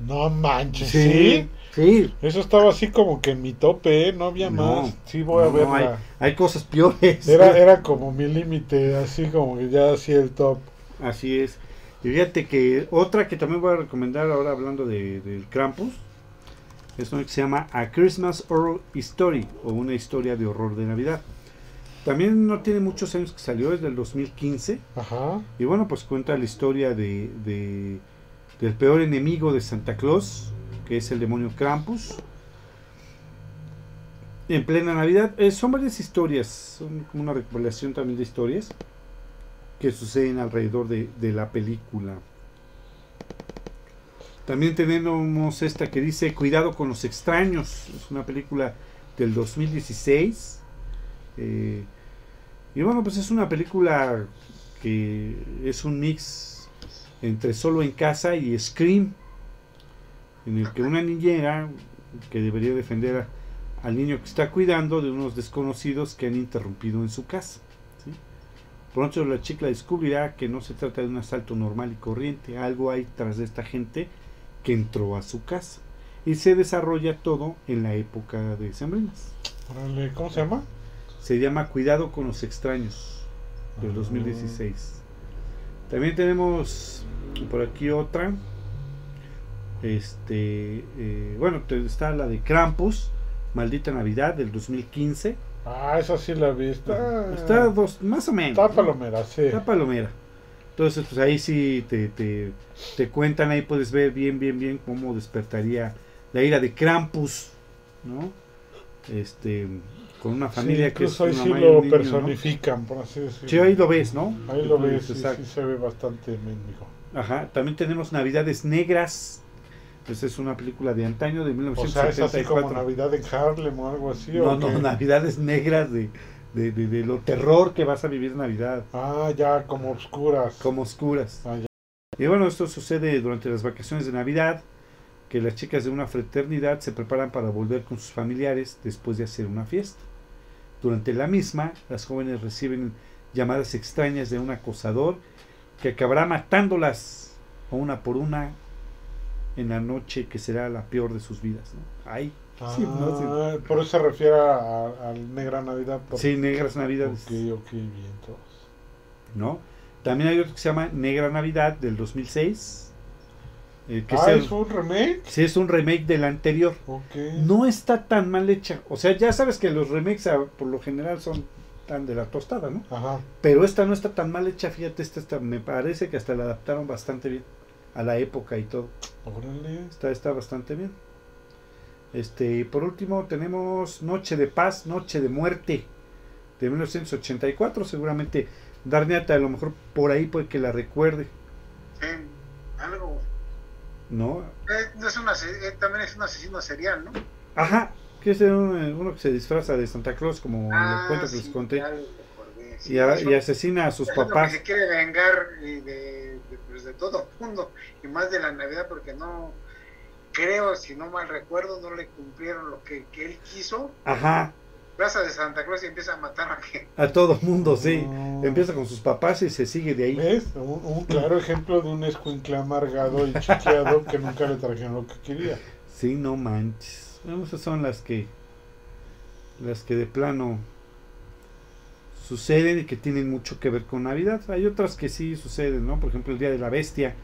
No manches, ¿sí? sí, Eso estaba así como que en mi tope, ¿eh? no había No, más. Sí, voy a no, verla. hay cosas peores. Era, (laughs) era como mi límite, así como que ya hacía el top. Así es. Y fíjate que otra que también voy a recomendar ahora hablando de, del Krampus es una que se llama A Christmas Horror Story o una historia de horror de Navidad. También no tiene muchos años que salió, es del 2015. Ajá. Y bueno, pues cuenta la historia de, de- del peor enemigo de Santa Claus, que es el demonio Krampus. En plena Navidad. Eh, son varias historias, son como una recopilación también de historias. que suceden alrededor de, la película. También tenemos esta que dice Cuidado con los extraños. Es una película del 2016. Eh, y bueno, pues es una película que es un mix entre Solo en casa y Scream. En el que una niñera que debería defender a- al niño que está cuidando de unos desconocidos que han interrumpido en su casa. ¿sí? Pronto la chica descubrirá que no se trata de un asalto normal y corriente, algo hay tras de esta gente que entró a su casa. Y se desarrolla todo en la época de Sembrinas. ¿Cómo se llama? Se llama Cuidado con los extraños del 2016. También tenemos por aquí otra. Este, eh, bueno, está la de Krampus, Maldita Navidad del 2015. Ah, esa sí la vi. Está, Está dos, más o menos. está ¿no? palomera, sí. Está palomera. Entonces, pues ahí sí te, te, te cuentan, ahí puedes ver bien, bien, bien cómo despertaría la ira de Krampus, ¿no? Este, con una familia sí, que es ahí una sí lo niño, ¿no? personifican, por así decirlo. Sí, ahí lo ves, ¿no? Ahí lo ves, sí, sí se ve bastante mendigo. Ajá, también tenemos Navidades Negras. Esa es una película de antaño de O sea, es así como 1974. Navidad en Harlem o algo así. no, ¿o no? Navidades Negras de, de, de- de lo terror que vas a vivir Navidad, Ah, ya, como oscuras. como oscuras. Ah, ya. Y bueno, esto sucede durante las vacaciones de Navidad, que las chicas de una fraternidad se preparan para volver con sus familiares después de hacer una fiesta. Durante la misma, las jóvenes reciben llamadas extrañas de un acosador que acabará matándolas una por una en la noche que será la peor de sus vidas. ¿no? Ay, sí, no, sí. Ah, Por eso se refiere a, a Negra Navidad. por- Sí, negras navidades. Ok, ok, bien, todos. ¿no? También hay otro que se llama Negra Navidad del 2006. Eh, que Ah, es, el- ¿es un remake? sí, es un remake del anterior. Ok. No está tan mal hecha. O sea, ya sabes que los remakes ah, por lo general son tan de la tostada, ¿no? Ajá. Pero esta no está tan mal hecha, fíjate, esta está- me parece que hasta la adaptaron bastante bien a la época y todo. Órale. Está, está bastante bien. Este, y por último tenemos Noche de Paz, Noche de Muerte de 1984. Seguramente Darniata a lo mejor por ahí puede que la recuerde, Sí, algo. ¿No? Eh, es se- eh, también es un asesino serial, ¿no? Ajá, que es uno, uno que se disfraza de Santa Claus como en el cuento que les Ah, sí, conté lo recordé, sí. y, a- Eso- y asesina a sus papás. se quiere vengar eh, de, de, pues, de todo mundo y más de la Navidad porque no creo, si no mal recuerdo, no le cumplieron lo que, que él quiso. Ajá, Plaza de Santa Claus y empieza a matar a gente. a todo mundo, sí. No. Empieza con sus papás y se sigue de ahí. ¿Ves? Un, un claro ejemplo de un escuincle amargado y chiqueado que nunca le trajeron lo que quería. Sí, no manches. Bueno, esas son las que las que de plano suceden y que tienen mucho que ver con Navidad. Hay otras que sí suceden, ¿no? Por ejemplo, el Día de la Bestia,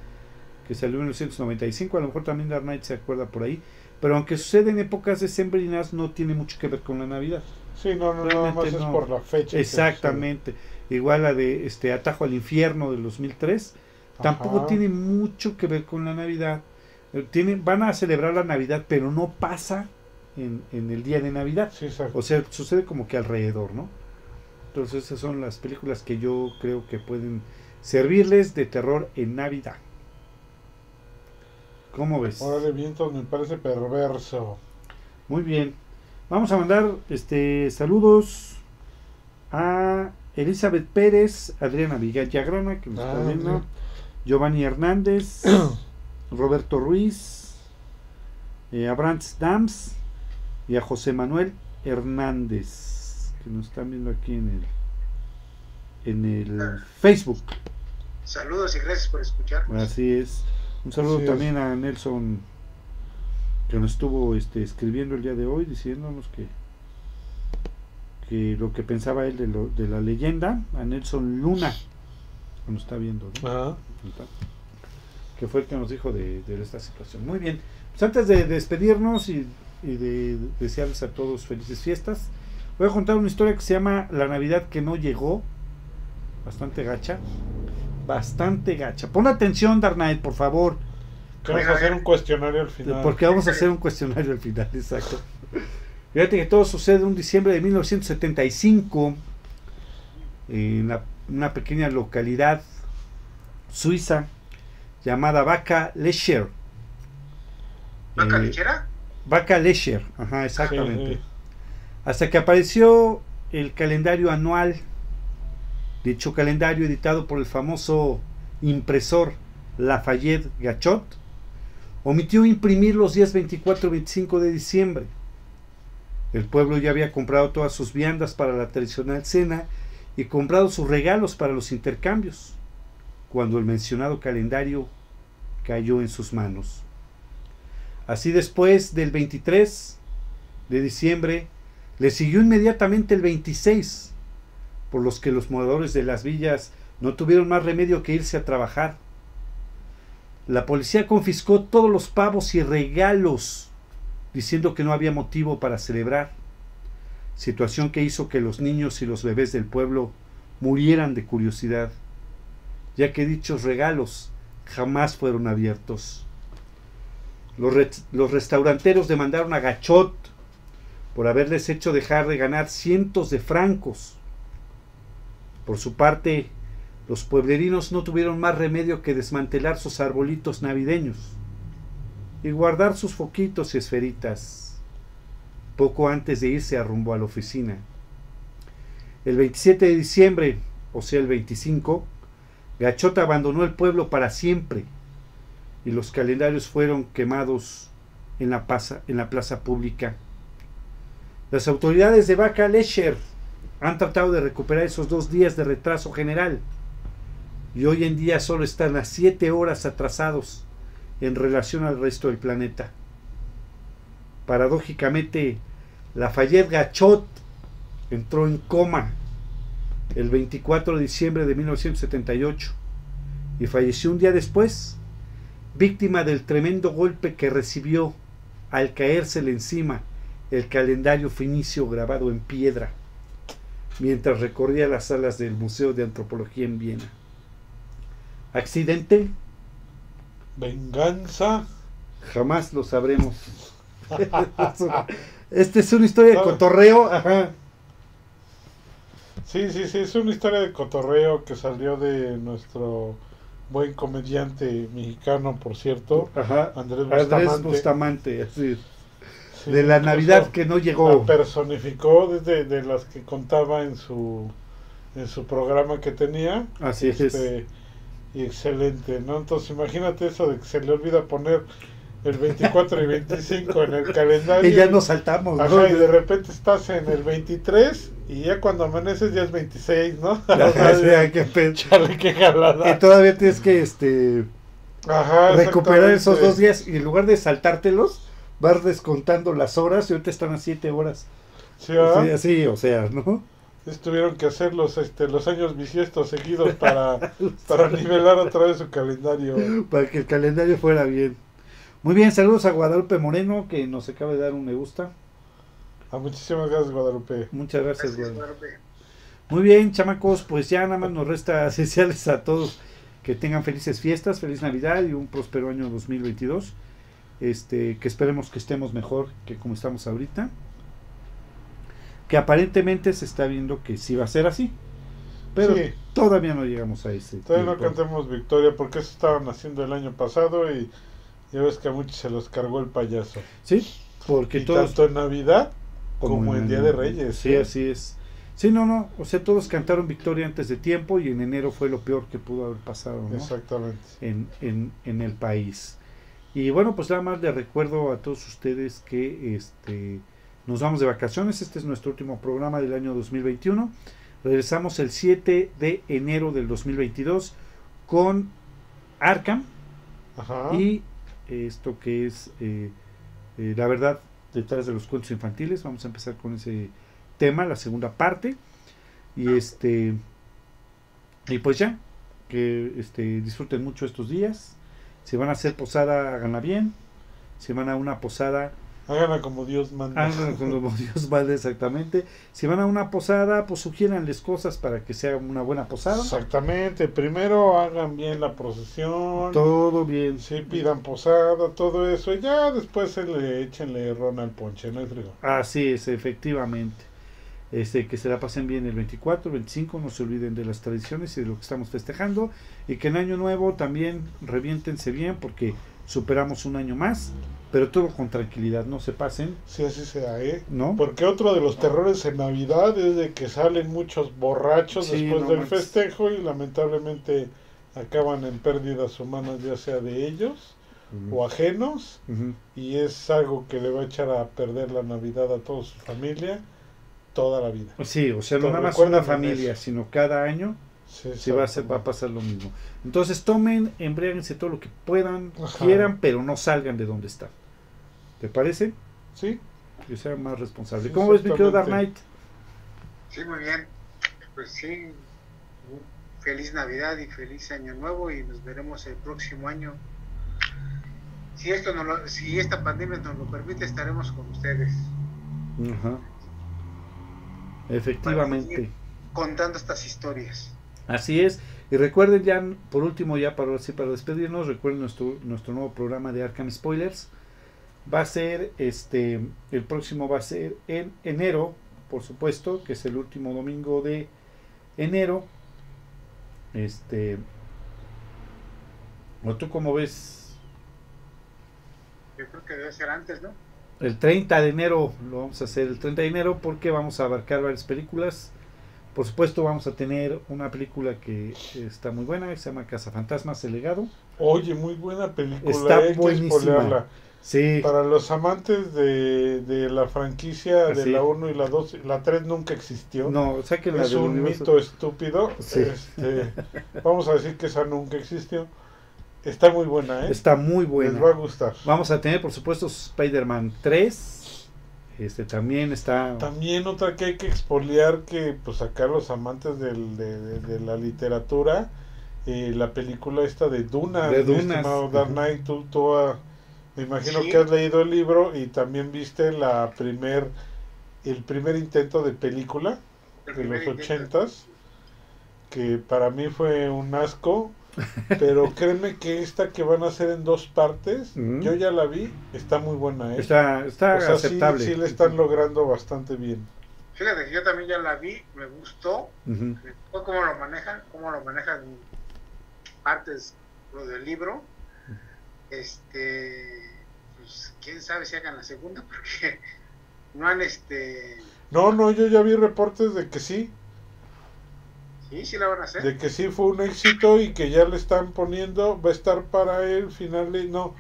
que salió en 1995, a lo mejor también Dark Knight se acuerda por ahí. Pero aunque sucede en épocas decembrinas, no tiene mucho que ver con la Navidad. Sí, no, no, nada más es no. por la fecha. Exactamente. Igual la de este Atajo al Infierno del 2003, tampoco Ajá. tiene mucho que ver con la Navidad. Eh, Tienen, van a celebrar la Navidad, pero no pasa en, en el día de Navidad. Sí. O sea, sucede como que alrededor, ¿no? Entonces esas son las películas que yo creo que pueden servirles de terror en Navidad. ¿Cómo ves? Órale, vientos, me parece perverso. Muy bien. Vamos a mandar este saludos a Elizabeth Pérez, Adriana Villagrana, que nos está Ah, viendo. Giovanni Hernández, (clears throat) Roberto Ruiz, eh, a Brands Dams y a José Manuel Hernández, que nos están viendo aquí en el, en el Facebook. Saludos y gracias por escucharnos. Así es. Un saludo Así es. también a Nelson que nos estuvo este, escribiendo el día de hoy diciéndonos que que lo que pensaba él de, lo, de la leyenda, a Nelson Luna, que nos está viendo, ¿no? Ajá. que fue el que nos dijo de, de esta situación. Muy bien, pues antes de despedirnos y, y de desearles a todos felices fiestas, voy a contar una historia que se llama La Navidad que no llegó, bastante gacha, bastante gacha. Pon atención, Darnay, por favor, vamos a hacer un cuestionario al final. porque vamos a hacer un cuestionario al final, exacto. (laughs) Fíjate que todo sucede un diciembre de 1975 en la una pequeña localidad suiza llamada Vaca Lecher. ¿Vaca Eh, lechera? Vaca Lecher, ajá, exactamente. Sí, sí. Hasta que apareció el calendario anual, dicho calendario editado por el famoso impresor Lafayette Gachot, omitió imprimir los días 24 y 25 de diciembre. El pueblo ya había comprado todas sus viandas para la tradicional cena y comprado sus regalos para los intercambios, cuando el mencionado calendario cayó en sus manos. Así después del 23 de diciembre, le siguió inmediatamente el 26, por los que los moradores de las villas no tuvieron más remedio que irse a trabajar. La policía confiscó todos los pavos y regalos, diciendo que no había motivo para celebrar, situación que hizo que los niños y los bebés del pueblo murieran de curiosidad, ya que dichos regalos jamás fueron abiertos. Los, re- los restauranteros demandaron a Gachot por haberles hecho dejar de ganar cientos de francos. Por su parte, los pueblerinos no tuvieron más remedio que desmantelar sus arbolitos navideños y guardar sus foquitos y esferitas poco antes de irse a rumbo a la oficina. El 27 de diciembre, o sea el 25, Gachota abandonó el pueblo para siempre y los calendarios fueron quemados en la, plaza, pública. Las autoridades de Vaca Lecher han tratado de recuperar esos dos días de retraso general y hoy en día solo están a siete horas atrasados en relación al resto del planeta. Paradójicamente, Lafayette Gachot entró en coma el 24 de diciembre de 1978 y falleció un día después, víctima del tremendo golpe que recibió al caérsele encima el calendario finicio grabado en piedra mientras recorría las salas del Museo de Antropología en Viena. ¿Accidente? Venganza. Jamás lo sabremos. (laughs) Esta es una historia de cotorreo. Ajá. Sí, sí, sí, es una historia de cotorreo que salió de nuestro buen comediante mexicano, por cierto, Ajá. Andrés Andrés Bustamante. Bustamante, así es. Sí, de la Navidad que no La llegó. personificó desde de las que contaba en su en su programa que tenía. Así es. Y excelente, ¿no? Entonces imagínate eso de que se le olvida poner el 24 y 25 en el calendario. (laughs) Y ya nos saltamos, ¿no? Ajá, y de repente estás en el 23 y ya cuando amaneces ya es 26, ¿no? (laughs) Ajá, hay que pe- Chale, qué jalada. Y todavía tienes que este Ajá, recuperar esos dos días y en lugar de saltártelos, vas descontando las horas y ahorita están a siete horas. Sí, ¿verdad? Sí, así, o sea, ¿no? Tuvieron que hacer los, este, los años bisiestos seguidos (laughs) para, para nivelar otra vez su calendario. Para que el calendario fuera bien. Muy bien, saludos a Guadalupe Moreno que nos acaba de dar un me gusta. Ah, muchísimas gracias, Guadalupe. Muchas gracias, Gracias, Guadalupe. Guadalupe. Muy bien, chamacos, pues ya nada más nos resta (laughs) desearles a todos que tengan felices fiestas, feliz Navidad y un próspero año 2022. Este, que esperemos que estemos mejor que como estamos ahorita. Que aparentemente se está viendo que sí va a ser así. Pero Sí. todavía no llegamos a ese. Todavía no cantemos victoria porque eso estaban haciendo el año pasado y ya ves que a muchos se los cargó el payaso. Sí, porque y todos tanto en Navidad como, en el- Día de Reyes. Sí, ¿eh? así es. Sí, no, no. O sea, todos cantaron victoria antes de tiempo y en enero fue lo peor que pudo haber pasado. ¿no? Exactamente. en, en, en el país. Y bueno, pues nada más les recuerdo a todos ustedes que este, nos vamos de vacaciones. Este es nuestro último programa del año 2021. Regresamos el 7 de enero del 2022 con Arkham Ajá. y esto que es eh, eh, la verdad detrás de los cuentos infantiles. Vamos a empezar con ese tema, la segunda parte. Y este y pues ya, que este, disfruten mucho estos días. Si van a hacer posada, háganla bien. Si van a una posada, Háganla como Dios manda. háganla como (laughs) Dios manda exactamente. Si van a una posada, pues sugiéranles cosas para que sea una buena posada. Exactamente. Primero hagan bien la procesión. Todo bien. Sí, pidan posada, todo eso. Y ya después se le échenle ron al ponche, no hay frío. Así es, efectivamente. Este, que se la pasen bien el 24, el 25, no se olviden de las tradiciones y de lo que estamos festejando. Y que en Año Nuevo también reviéntense bien porque superamos un año más, pero todo con tranquilidad, no se pasen. Sí, así sea, ¿eh? ¿No? Porque otro de los terrores en Navidad es de que salen muchos borrachos Sí, después no del manches. festejo y lamentablemente acaban en pérdidas humanas, ya sea de ellos o ajenos. Y es algo que le va a echar a perder la Navidad a toda su familia toda la vida. Sí, o sea, no nada más una familia, eso. sino cada año Sí, sí va a, ser, va a pasar lo mismo. Entonces tomen, embriáguense todo lo que puedan, Ajá. quieran, pero no salgan de donde están. ¿Te parece? Sí, Que sean más responsables. Sí, ¿Cómo ves, mi querido Dark. Knight? Sí, muy bien. Pues sí, feliz Navidad y feliz Año Nuevo y nos veremos el próximo año. Si esto no lo, si esta pandemia nos lo permite, estaremos con ustedes Ajá. Efectivamente. contando estas historias. Así es. Y recuerden ya, por último, ya para, así para despedirnos, recuerden nuestro, nuestro nuevo programa de Arkham Spoilers. Va a ser, este, el próximo va a ser en enero, por supuesto, que es el último domingo de enero. Este, ¿o tú cómo ves? Yo creo que debe ser antes, ¿no? El 30 de enero, lo vamos a hacer el 30 de enero porque vamos a abarcar varias películas. Por supuesto, vamos a tener una película que está muy buena, que se llama Cazafantasmas, el legado. oye, muy buena película. Está eh, hay que buenísima. Sí, Para los amantes de, de la franquicia de la 1 y la 2, la 3 nunca existió. no, sáquenla es del un universo. mito estúpido. Sí. Este, vamos a decir que esa nunca existió. Está muy buena, ¿eh? Está muy Les buena. va a gustar. Vamos a tener, por supuesto, Spider-Man 3. Este también está. También otra que hay que expoliar que pues acá los amantes del- de, de- de la literatura, eh, la película esta de Duna, De Dunas, Dark. Knight, tú, tú, ah, me imagino Sí. que has leído el libro y también viste la primer, el primer intento de película El de los ochentas, que para mí fue un asco, (laughs) pero créeme que esta que van a hacer en dos partes, Ujú. yo ya la vi, está muy buena, ¿eh? Está, está o sea, sí, aceptable. sí le están logrando bastante bien. Fíjate que yo también ya la vi, me gustó, Ujú. me gustó cómo lo manejan, cómo lo manejan partes lo del libro. Este, pues quién sabe si hagan la segunda, (laughs) porque no han este, No, no, yo ya vi reportes de que sí, sí, sí la van a hacer. de que sí fue un éxito y que ya le están poniendo, va a estar para el final, de- no,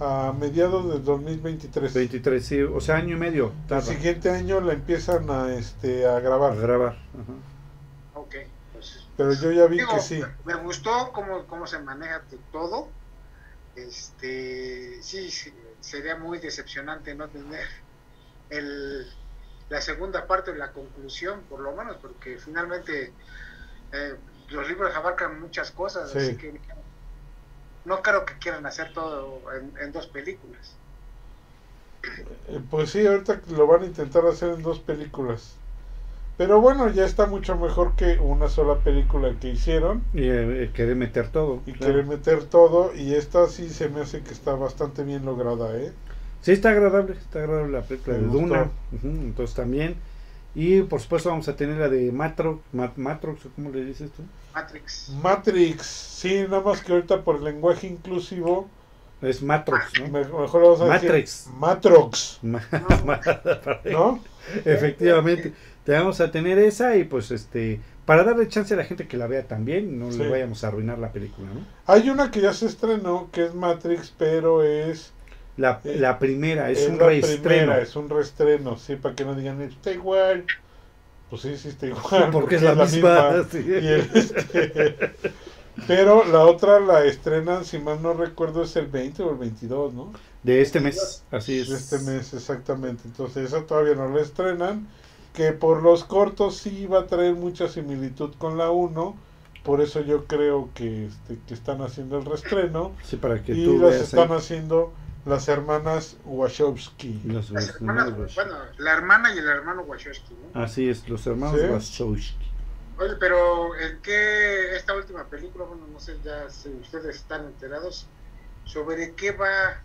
a mediados del 2023. 23, sí, o sea, año y medio. El tarda siguiente año la empiezan a, este, a a grabar, grabar. Ajá. Ok, pues pero yo ya vi Digo, que sí. Me gustó cómo, cómo se maneja todo. Este, sí, sí, sería muy decepcionante no tener el, la segunda parte de la conclusión, por lo menos, porque finalmente eh, los libros abarcan muchas cosas, Sí. así que no creo que quieran hacer todo en, en dos películas. Eh, Pues sí, ahorita lo van a intentar hacer en dos películas. Pero bueno, ya está mucho mejor que una sola película que hicieron. Y eh, querer meter todo. y claro. querer meter todo y esta sí se me hace que está bastante bien lograda eh Sí, está agradable, está agradable la película Me de gustó. Duna. Entonces también. Y por supuesto vamos a tener la de Matrox, Ma- Matrox, ¿o ¿cómo le dices tú? Matrix. Matrix sí nada más que ahorita por lenguaje inclusivo Es Matrox, ¿no? me- mejor vamos a Matrix. decir Matrox Ma- No, (laughs) no Efectivamente, te vamos a tener esa y pues este, para darle chance a la gente que la vea también, no Sí. le vayamos a arruinar la película, ¿no? hay una que ya se estrenó que es Matrix pero es La, Eh, la primera es, es un la reestreno. primera es un reestreno sí para que no digan está igual pues sí sí está igual porque es la misma. (laughs) sí. Y el, este, (laughs) pero la otra la estrenan, si mal no recuerdo, es el 20 o el 22, ¿no? De este mes, así es. De este mes, exactamente. Entonces, esa todavía no la estrenan. Que por los cortos sí va a traer mucha similitud con la 1. Por eso yo creo que, este, que están haciendo el restreno. Sí, para que Y tú las veas están ahí haciendo las hermanas Wachowski. los- las hermanas, hermanos bueno, la hermana y el hermano Wachowski, ¿no? Así es, los hermanos ¿Sí? Wachowski. Oye, pero ¿en qué esta última película, bueno, no sé ya si ustedes están enterados, sobre qué va,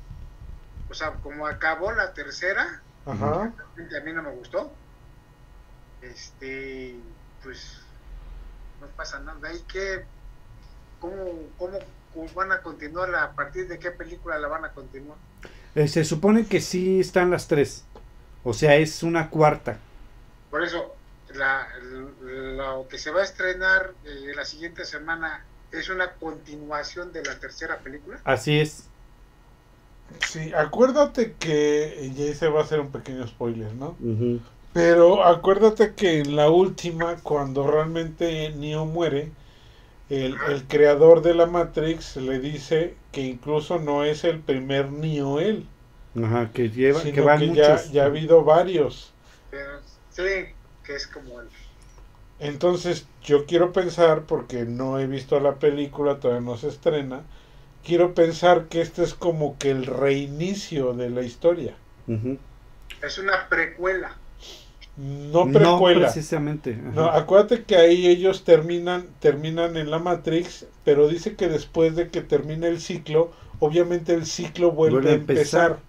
o sea, como acabó la tercera, Ajá. a mí no me gustó. este, pues no pasa nada. ¿Y qué? ¿Cómo, cómo, cómo van a continuar? ¿A partir de qué película la van a continuar? Eh, se supone que sí están las tres. O sea, es una cuarta. Por eso, la, lo que se va a estrenar eh, la siguiente semana es una continuación de la tercera película. Así es. Sí, acuérdate que, y ese va a ser un pequeño spoiler, ¿no? Pero acuérdate que en la última, cuando realmente Neo muere, el, el, creador de la Matrix le dice que incluso no es el primer Neo él. Ajá, que lleva, sino que van que muchos. ya, ya ha habido varios. Pero, sí, que es como el... Entonces, yo quiero pensar, porque no he visto la película, todavía no se estrena, quiero pensar que este es como que el reinicio de la historia. Es una precuela. No No precuela. precisamente. ajá. No, acuérdate que ahí ellos terminan, terminan en la Matrix, pero dice que después de que termine el ciclo, obviamente el ciclo vuelve, Vuelve a empezar. empezar.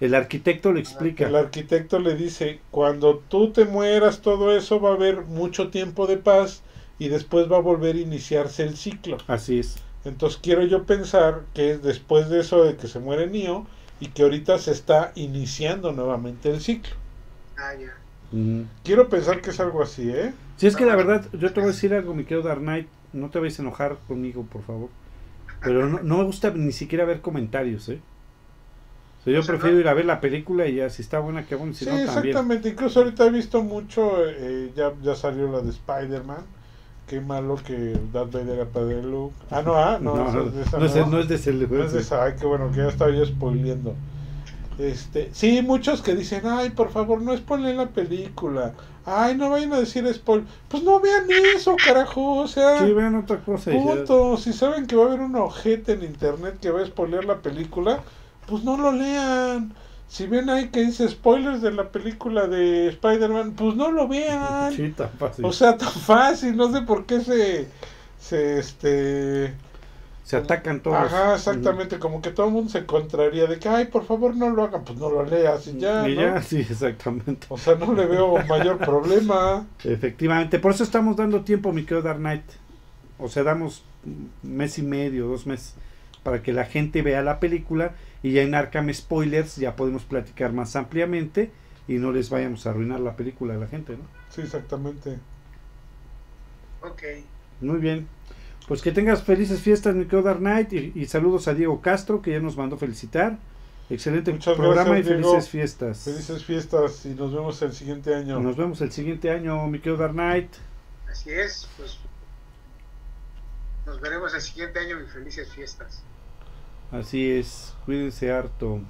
El arquitecto lo explica. El arquitecto le dice, cuando tú te mueras, todo eso va a haber mucho tiempo de paz y después va a volver a iniciarse el ciclo. Así es. Entonces quiero yo pensar que es después de eso de que se muere Neo y que ahorita se está iniciando nuevamente el ciclo. Ah, ya. Quiero pensar que es algo así, ¿eh? Si es que la verdad, yo te voy a decir algo, mi querido Dark Knight, no te vayas a enojar conmigo, por favor. Pero no, no me gusta ni siquiera ver comentarios, ¿eh? O sea, yo O sea, prefiero no- ir a ver la película y ya, si está buena, qué bueno, si Sí, no, también. exactamente. Incluso ahorita he visto mucho, eh, ya, ya salió la de Spider-Man. Qué malo que Darth Vader era padre de Luke. Ah, no, ah, no, (laughs) No, esa- no, esa no es, no. no es de ese No es de esa, ay, qué bueno, que ya estaba yo spoileando. Este, sí, muchos que dicen, ay, por favor, no spoilen la película. Ay, no vayan a decir spoil. Pues no vean eso, carajo, o sea, Sí, vean otra cosa. punto. Si saben que va a haber un ojete en internet que va a spoilear la película, pues no lo lean. Si ven ahí que dice spoilers de la película de Spider-Man, pues no lo vean. (laughs) Sí, tan fácil. O sea, tan fácil, no sé por qué se, se, este, Se atacan todos. Ajá, exactamente, como que todo el mundo se contraría de que, ay, por favor no lo hagan, pues no lo leas y ya, Y ¿no? ya, sí, exactamente. O sea, no le veo (laughs) mayor problema. Efectivamente, por eso estamos dando tiempo, mi querido Dark Knight. O sea, damos un mes y medio, dos meses, para que la gente vea la película y ya en Arkham Spoilers ya podemos platicar más ampliamente y no les vayamos a arruinar la película a la gente, ¿no? Sí, exactamente. Ok. Muy bien. Pues que tengas felices fiestas, mi querido Dark Knight, y, y saludos a Diego Castro, que ya nos mandó felicitar. Excelente Muchas programa gracias, y Diego. felices fiestas. Felices fiestas y nos vemos el siguiente año. Nos vemos el siguiente año, mi querido Dark Knight. Así es, pues nos veremos el siguiente año y felices fiestas. Así es, cuídense harto.